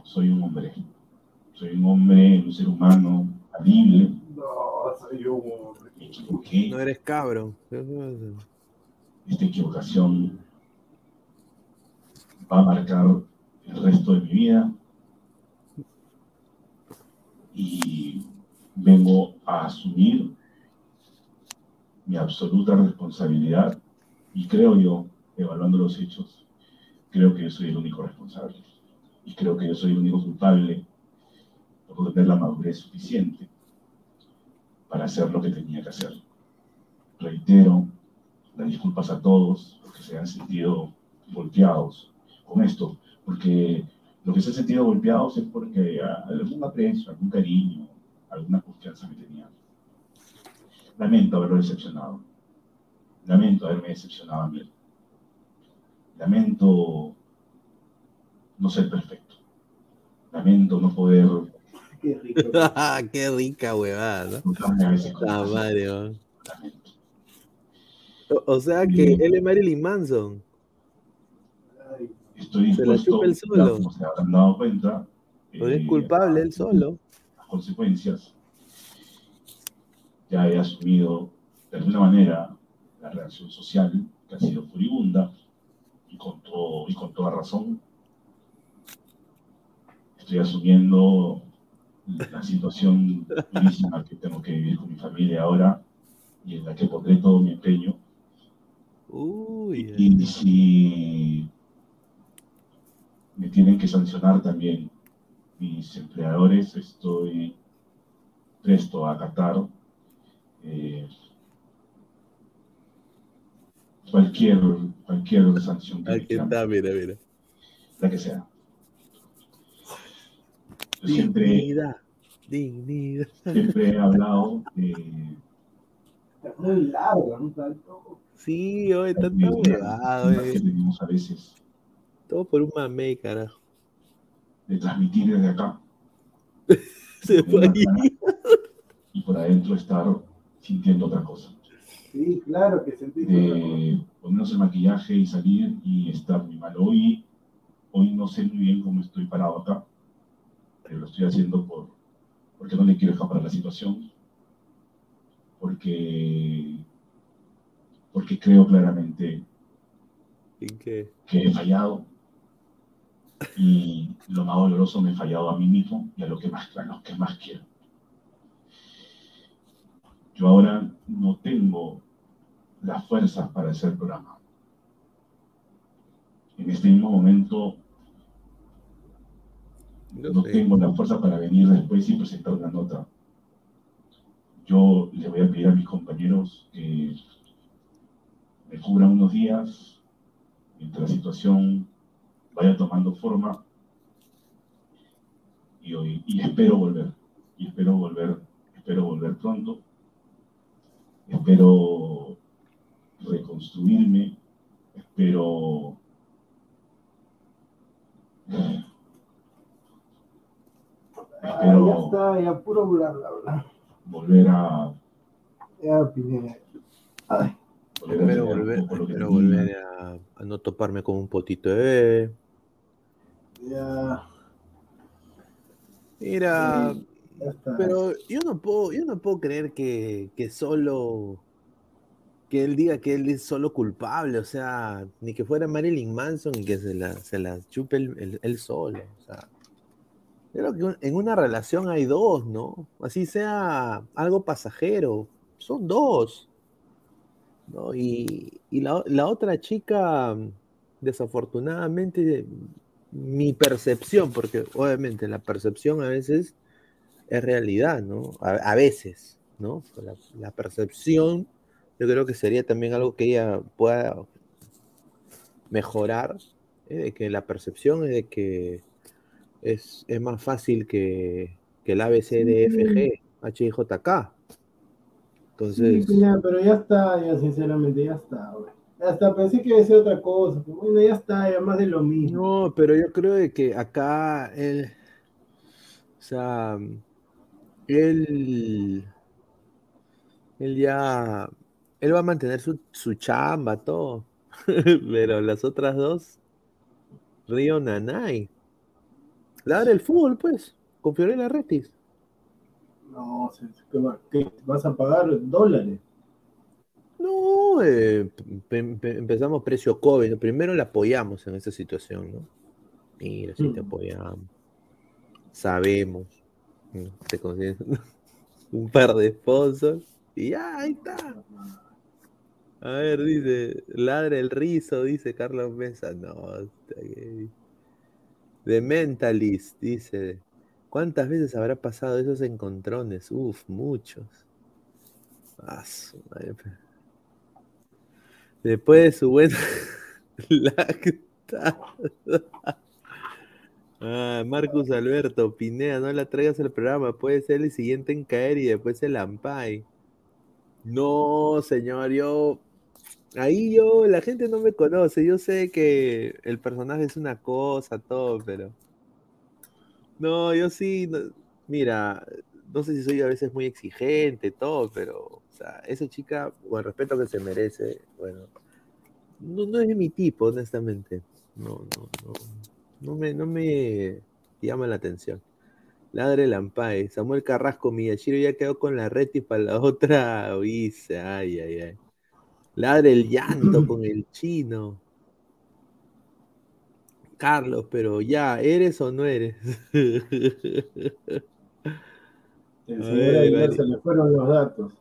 soy un hombre, soy un hombre, un ser humano falible, No, soy un hombre. me equivoqué, No eres cabro. esta equivocación va a marcar el resto de mi vida y vengo a asumir mi absoluta responsabilidad y creo yo, evaluando los hechos, creo que yo soy el único responsable y creo que yo soy el único culpable por tener la madurez suficiente para hacer lo que tenía que hacer. Reitero las disculpas a todos los que se han sentido golpeados con esto, porque lo que se han sentido golpeados es porque ah, algún aprecio, algún cariño, alguna confianza me tenían. Lamento haberlo decepcionado. Lamento haberme decepcionado a mí. Lamento no ser perfecto. Lamento no poder [laughs] Qué rico. [laughs] Qué rica huevada, ¿no? disfrutarme a veces con La los madre, ojos. ¿no? Lamento. O, o sea que él es Marilyn Manson. Estoy Se la dispuesto, él solo. como se habrán dado cuenta, es eh, culpable él solo. las consecuencias, ya he asumido de alguna manera la reacción social que ha sido furibunda y con, todo, y con toda razón. Estoy asumiendo la situación durísima que tengo que vivir con mi familia ahora y en la que pondré todo mi empeño. Uy. Y si me tienen que sancionar también mis empleadores, estoy presto a acatar eh, cualquier, cualquier sanción que Aquí quieran, está, mira, mira. la que sea. Yo siempre, Dignidad. Dignidad. siempre he hablado de Es muy largo, ¿no? Tanto. Sí, hoy está una huevado, necesidad que eh. tenemos a veces Todo por un mame, carajo. de transmitir desde acá [laughs] Se fue ahí. y por adentro estar sintiendo otra cosa. Sí, claro que sentí. de ponernos el maquillaje y salir y estar muy mal. Hoy, hoy no sé muy bien cómo estoy parado acá, pero lo estoy haciendo por, porque no le quiero escapar a la situación, porque, porque creo claramente ¿En qué? que he fallado y lo más doloroso me he fallado a mí mismo y a lo que más, a lo que más quiero. Yo ahora no tengo las fuerzas para hacer programa. En este mismo momento No tengo la fuerza para venir después y presentar una nota. Yo le voy a pedir a mis compañeros que me cubran unos días mientras la situación vaya tomando forma y, hoy, y espero volver. Y espero volver, espero volver pronto. Espero reconstruirme. Espero Ah, ya espero está, ya puro bla, bla, bla. volver a Ya, Pineda. Ay, volver a Espero volver, espero volver a, a no toparme con un potito de bebé. Ya, Mira, pero yo no puedo, yo no puedo creer que, que solo que él diga que él es solo culpable, o sea, ni que fuera Marilyn Manson y que se la, se la chupe él, él- él solo. O sea, creo que un- en una relación hay dos, ¿no? Así sea algo pasajero, son dos. ¿no? Y, y la, la otra chica, desafortunadamente, mi percepción, porque obviamente la percepción a veces es realidad, ¿no? A, a veces, ¿no? La, la percepción, yo creo que sería también algo que ella pueda mejorar, ¿eh? de que la percepción es de que es, es más fácil que, que el ABCDFG, HIJK. Entonces, Sí, pero ya está, ya sinceramente, ya está, güey. Ya está, pensé que iba a ser otra cosa, pero bueno, ya está, ya más de lo mismo. No, pero yo creo de que acá él, o sea, él, él ya, él va a mantener su, su chamba, todo, [laughs] pero las otras dos, Río Nanay, ladra el fútbol, pues, con Fiorella Retis. No, se- se- ¿qué, va- qué? vas a pagar dólares. No, eh, pe- pe- empezamos precio COVID, primero la apoyamos en esta situación, ¿no? Mira, si te Mm. apoyamos, sabemos, [laughs] un par de sponsors y ya, ahí está. A ver, dice, ladra el rizo, dice Carlos Mesa. No, está gay. The Mentalist, dice. ¿Cuántas veces habrá pasado esos encontrones? Uf, muchos. Ah, su madre, Después de su buena lactada. [laughs] Ah, Marcus Alberto, Pineda, no la traigas al programa, puede ser el siguiente en caer y después el Ampay. No, señor, yo. Ahí yo, la gente no me conoce, yo sé que el personaje es una cosa, todo, pero. No, yo sí, mira, no sé si soy a veces muy exigente, todo, pero, sea, esa chica, con el respeto que se merece, bueno, no, no es mi tipo, honestamente. No, no, no, no me, no me llama la atención. Ladre Lampae, Samuel Carrasco, Miyashiro ya quedó con la reti para la [laughs] otra dice, ay, ay, ay. Ladre el llanto [clears throat] con el chino. Carlos, pero ya, ¿eres o no eres? [laughs] El Ay, señor Aguilar vale. se le fueron los datos.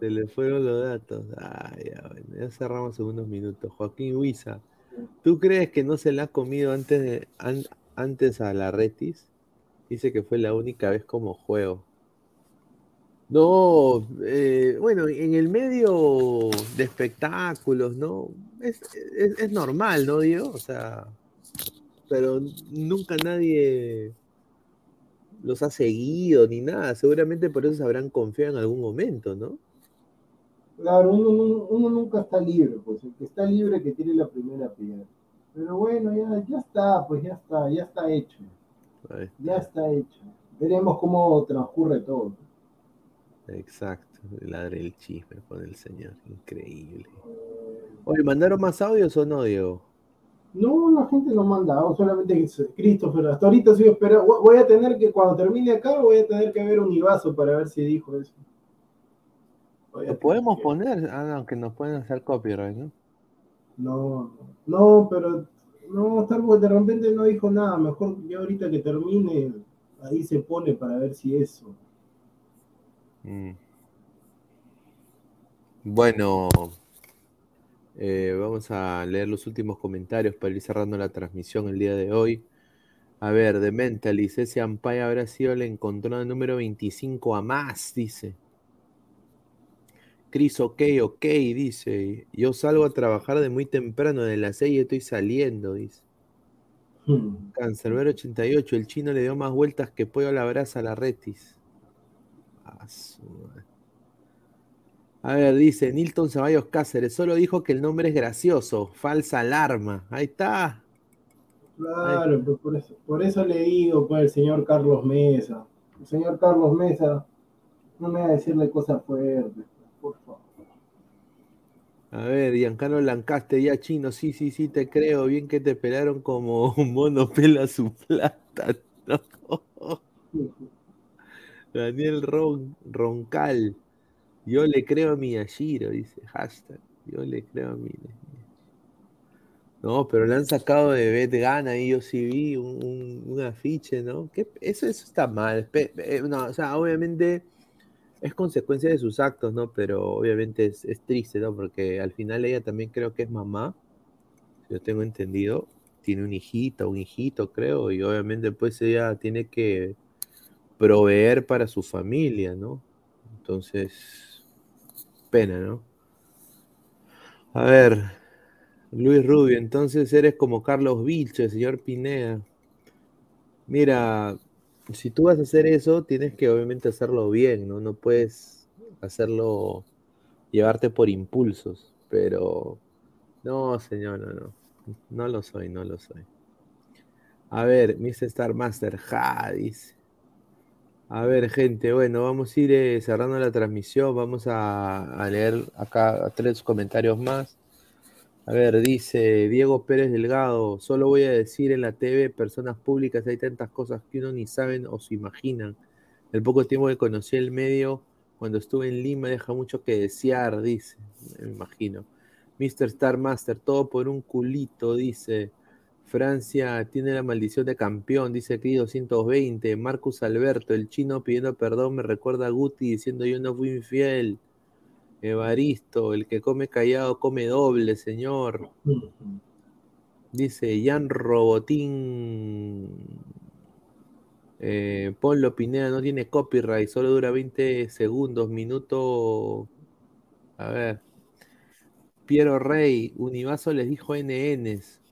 Se le fueron los datos. Ay, ya, ya cerramos en unos minutos. Joaquín Huiza, ¿tú crees que no se la ha comido antes, de, an- antes a la Retis? Dice que fue la única vez como juego. No, eh, bueno, en el medio de espectáculos, ¿no? Es, es- es normal, ¿no, Diego? O sea, pero nunca nadie los ha seguido ni nada. Seguramente por eso se habrán confiado en algún momento, ¿no? Claro, uno, uno- uno nunca está libre, pues el que está libre que tiene la primera piedra. Pero bueno, ya, ya está, pues ya está, ya está hecho. Ya está hecho. Veremos cómo transcurre todo. Exacto, ladre el chisme con el señor, increíble. Oye, ¿mandaron más audios o no, Diego? No, la gente no manda, solamente dice, Christopher. Hasta ahorita estoy esperando. Voy- a tener que, cuando termine acá, voy a tener que ver un Ibazo para ver si dijo eso. ¿Lo podemos poner? Ah, no, que nos pueden hacer copyright, ¿no? No, no, pero no, vez de repente no dijo nada. Mejor ya ahorita que termine, ahí se pone para ver si eso. Mm. Bueno, eh, vamos a leer los últimos comentarios para ir cerrando la transmisión el día de hoy. A ver, de Mentalis, ese Ampay habrá sido el encontrado número 25 a más, dice. Cris, ok, ok, dice. Yo salgo a trabajar de muy temprano, de las 6 y estoy saliendo, dice. Cancerbero 88, el chino le dio más vueltas que pollo a la brasa a la retis. Ah, su. A ver, dice Nilton Ceballos Cáceres, solo dijo que el nombre es gracioso, falsa alarma. Ahí está. Claro, pues por eso, por eso le digo, pues, el señor Carlos Mesa. El señor Carlos Mesa, no me va a decirle cosas fuertes, por favor. A ver, Giancarlo Lancaste, ya chino, sí, sí, sí, te creo. Bien que te pelaron como [laughs] un mono pela su plata. [laughs] No. Daniel Ron, Roncal, yo le creo a Miyashiro, dice hashtag. Yo le creo a mi. No, pero le han sacado de Bet Gana y yo sí vi un, un- afiche, ¿no? ¿Qué- Eso, eso está mal. No, o sea, obviamente es consecuencia de sus actos, ¿no? Pero obviamente es, es triste, ¿no? Porque al final ella también creo que es mamá, yo tengo entendido, tiene un hijito, un hijito, creo, y obviamente pues ella tiene que proveer para su familia, ¿no? Entonces, pena, ¿no? A ver, Luis Rubio, entonces eres como Carlos Vilche, señor Pineda. Mira, si tú vas a hacer eso, tienes que obviamente hacerlo bien, ¿no? No puedes hacerlo, llevarte por impulsos, pero no, señor, no, no. No lo soy, no lo soy. A ver, Mr. Star Master, ja, dice. A ver, gente, bueno, vamos a ir eh, cerrando la transmisión. Vamos a, leer acá tres comentarios más. A ver, dice Diego Pérez Delgado, solo voy a decir en la TV, personas públicas, hay tantas cosas que uno ni saben o se imaginan. El poco tiempo que conocí el medio, cuando estuve en Lima, deja mucho que desear, dice, me imagino. Mr. Star Master, todo por un culito, dice. Francia tiene la maldición de campeón, dice aquí 220. Marcus Alberto, el chino pidiendo perdón, me recuerda a Guti diciendo yo no fui infiel. Evaristo, el que come callado come doble, señor. Dice Jan Robotín. Eh, Ponlo Pineda no tiene copyright, solo dura 20 segundos, minuto. A ver. Piero Rey, Univaso les dijo NNs.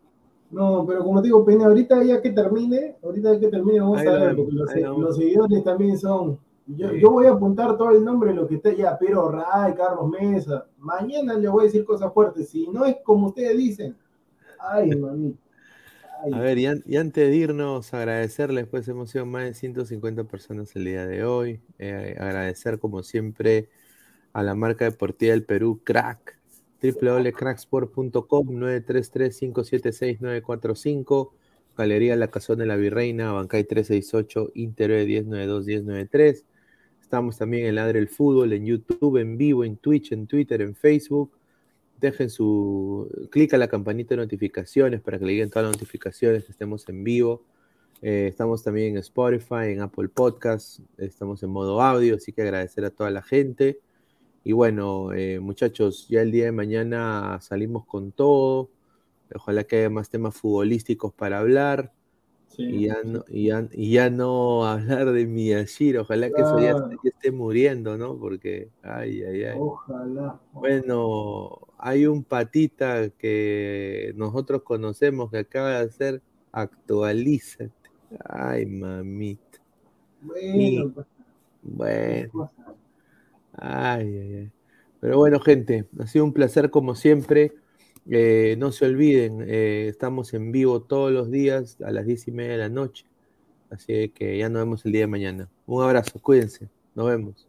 No, pero como te digo, Pene, ahorita ya que termine, ahorita que termine vamos Ahí a ver, porque los, seguidores también son. Yo, Sí. yo voy a apuntar todo el nombre de lo que está ya, Pero Ray, Carlos Mesa. Mañana le voy a decir cosas fuertes. Si no es como ustedes dicen. Ay, [laughs] mami. A ver, y, an- y antes de irnos, agradecerles, pues hemos sido más de 150 personas el día de hoy. Eh, agradecer, como siempre, a la marca deportiva del Perú, Crack, www.cracksport.com, 933-576-945, Galería La Cazón de la Virreina, Bancay 368, Interior 1092-1093. Estamos también en Ladre el Fútbol, en YouTube, en vivo, en Twitch, en Twitter, en Facebook dejen su, clic a la campanita de notificaciones para que le lleguen todas las notificaciones que estemos en vivo. Eh, estamos también en Spotify, en Apple Podcasts, estamos en modo audio, así que agradecer a toda la gente. Y bueno, eh, muchachos, ya el día de mañana salimos con todo. Ojalá que haya más temas futbolísticos para hablar. y, ya no, y, ya, y ya no hablar de Miyashiro. Ojalá que eso ya, Claro. ya esté muriendo, ¿no? Porque, ay, ay, ay. Ojalá. Bueno, hay un patita que nosotros conocemos que acaba de hacer actualízate. Ay, mamita. Bueno, pues, Bueno. Ay, ay, ay. Pero bueno, gente, ha sido un placer como siempre. Eh, no se olviden, eh, estamos en vivo todos los días a las diez y media de la noche. Así que ya nos vemos el día de mañana. Un abrazo, cuídense. Nos vemos.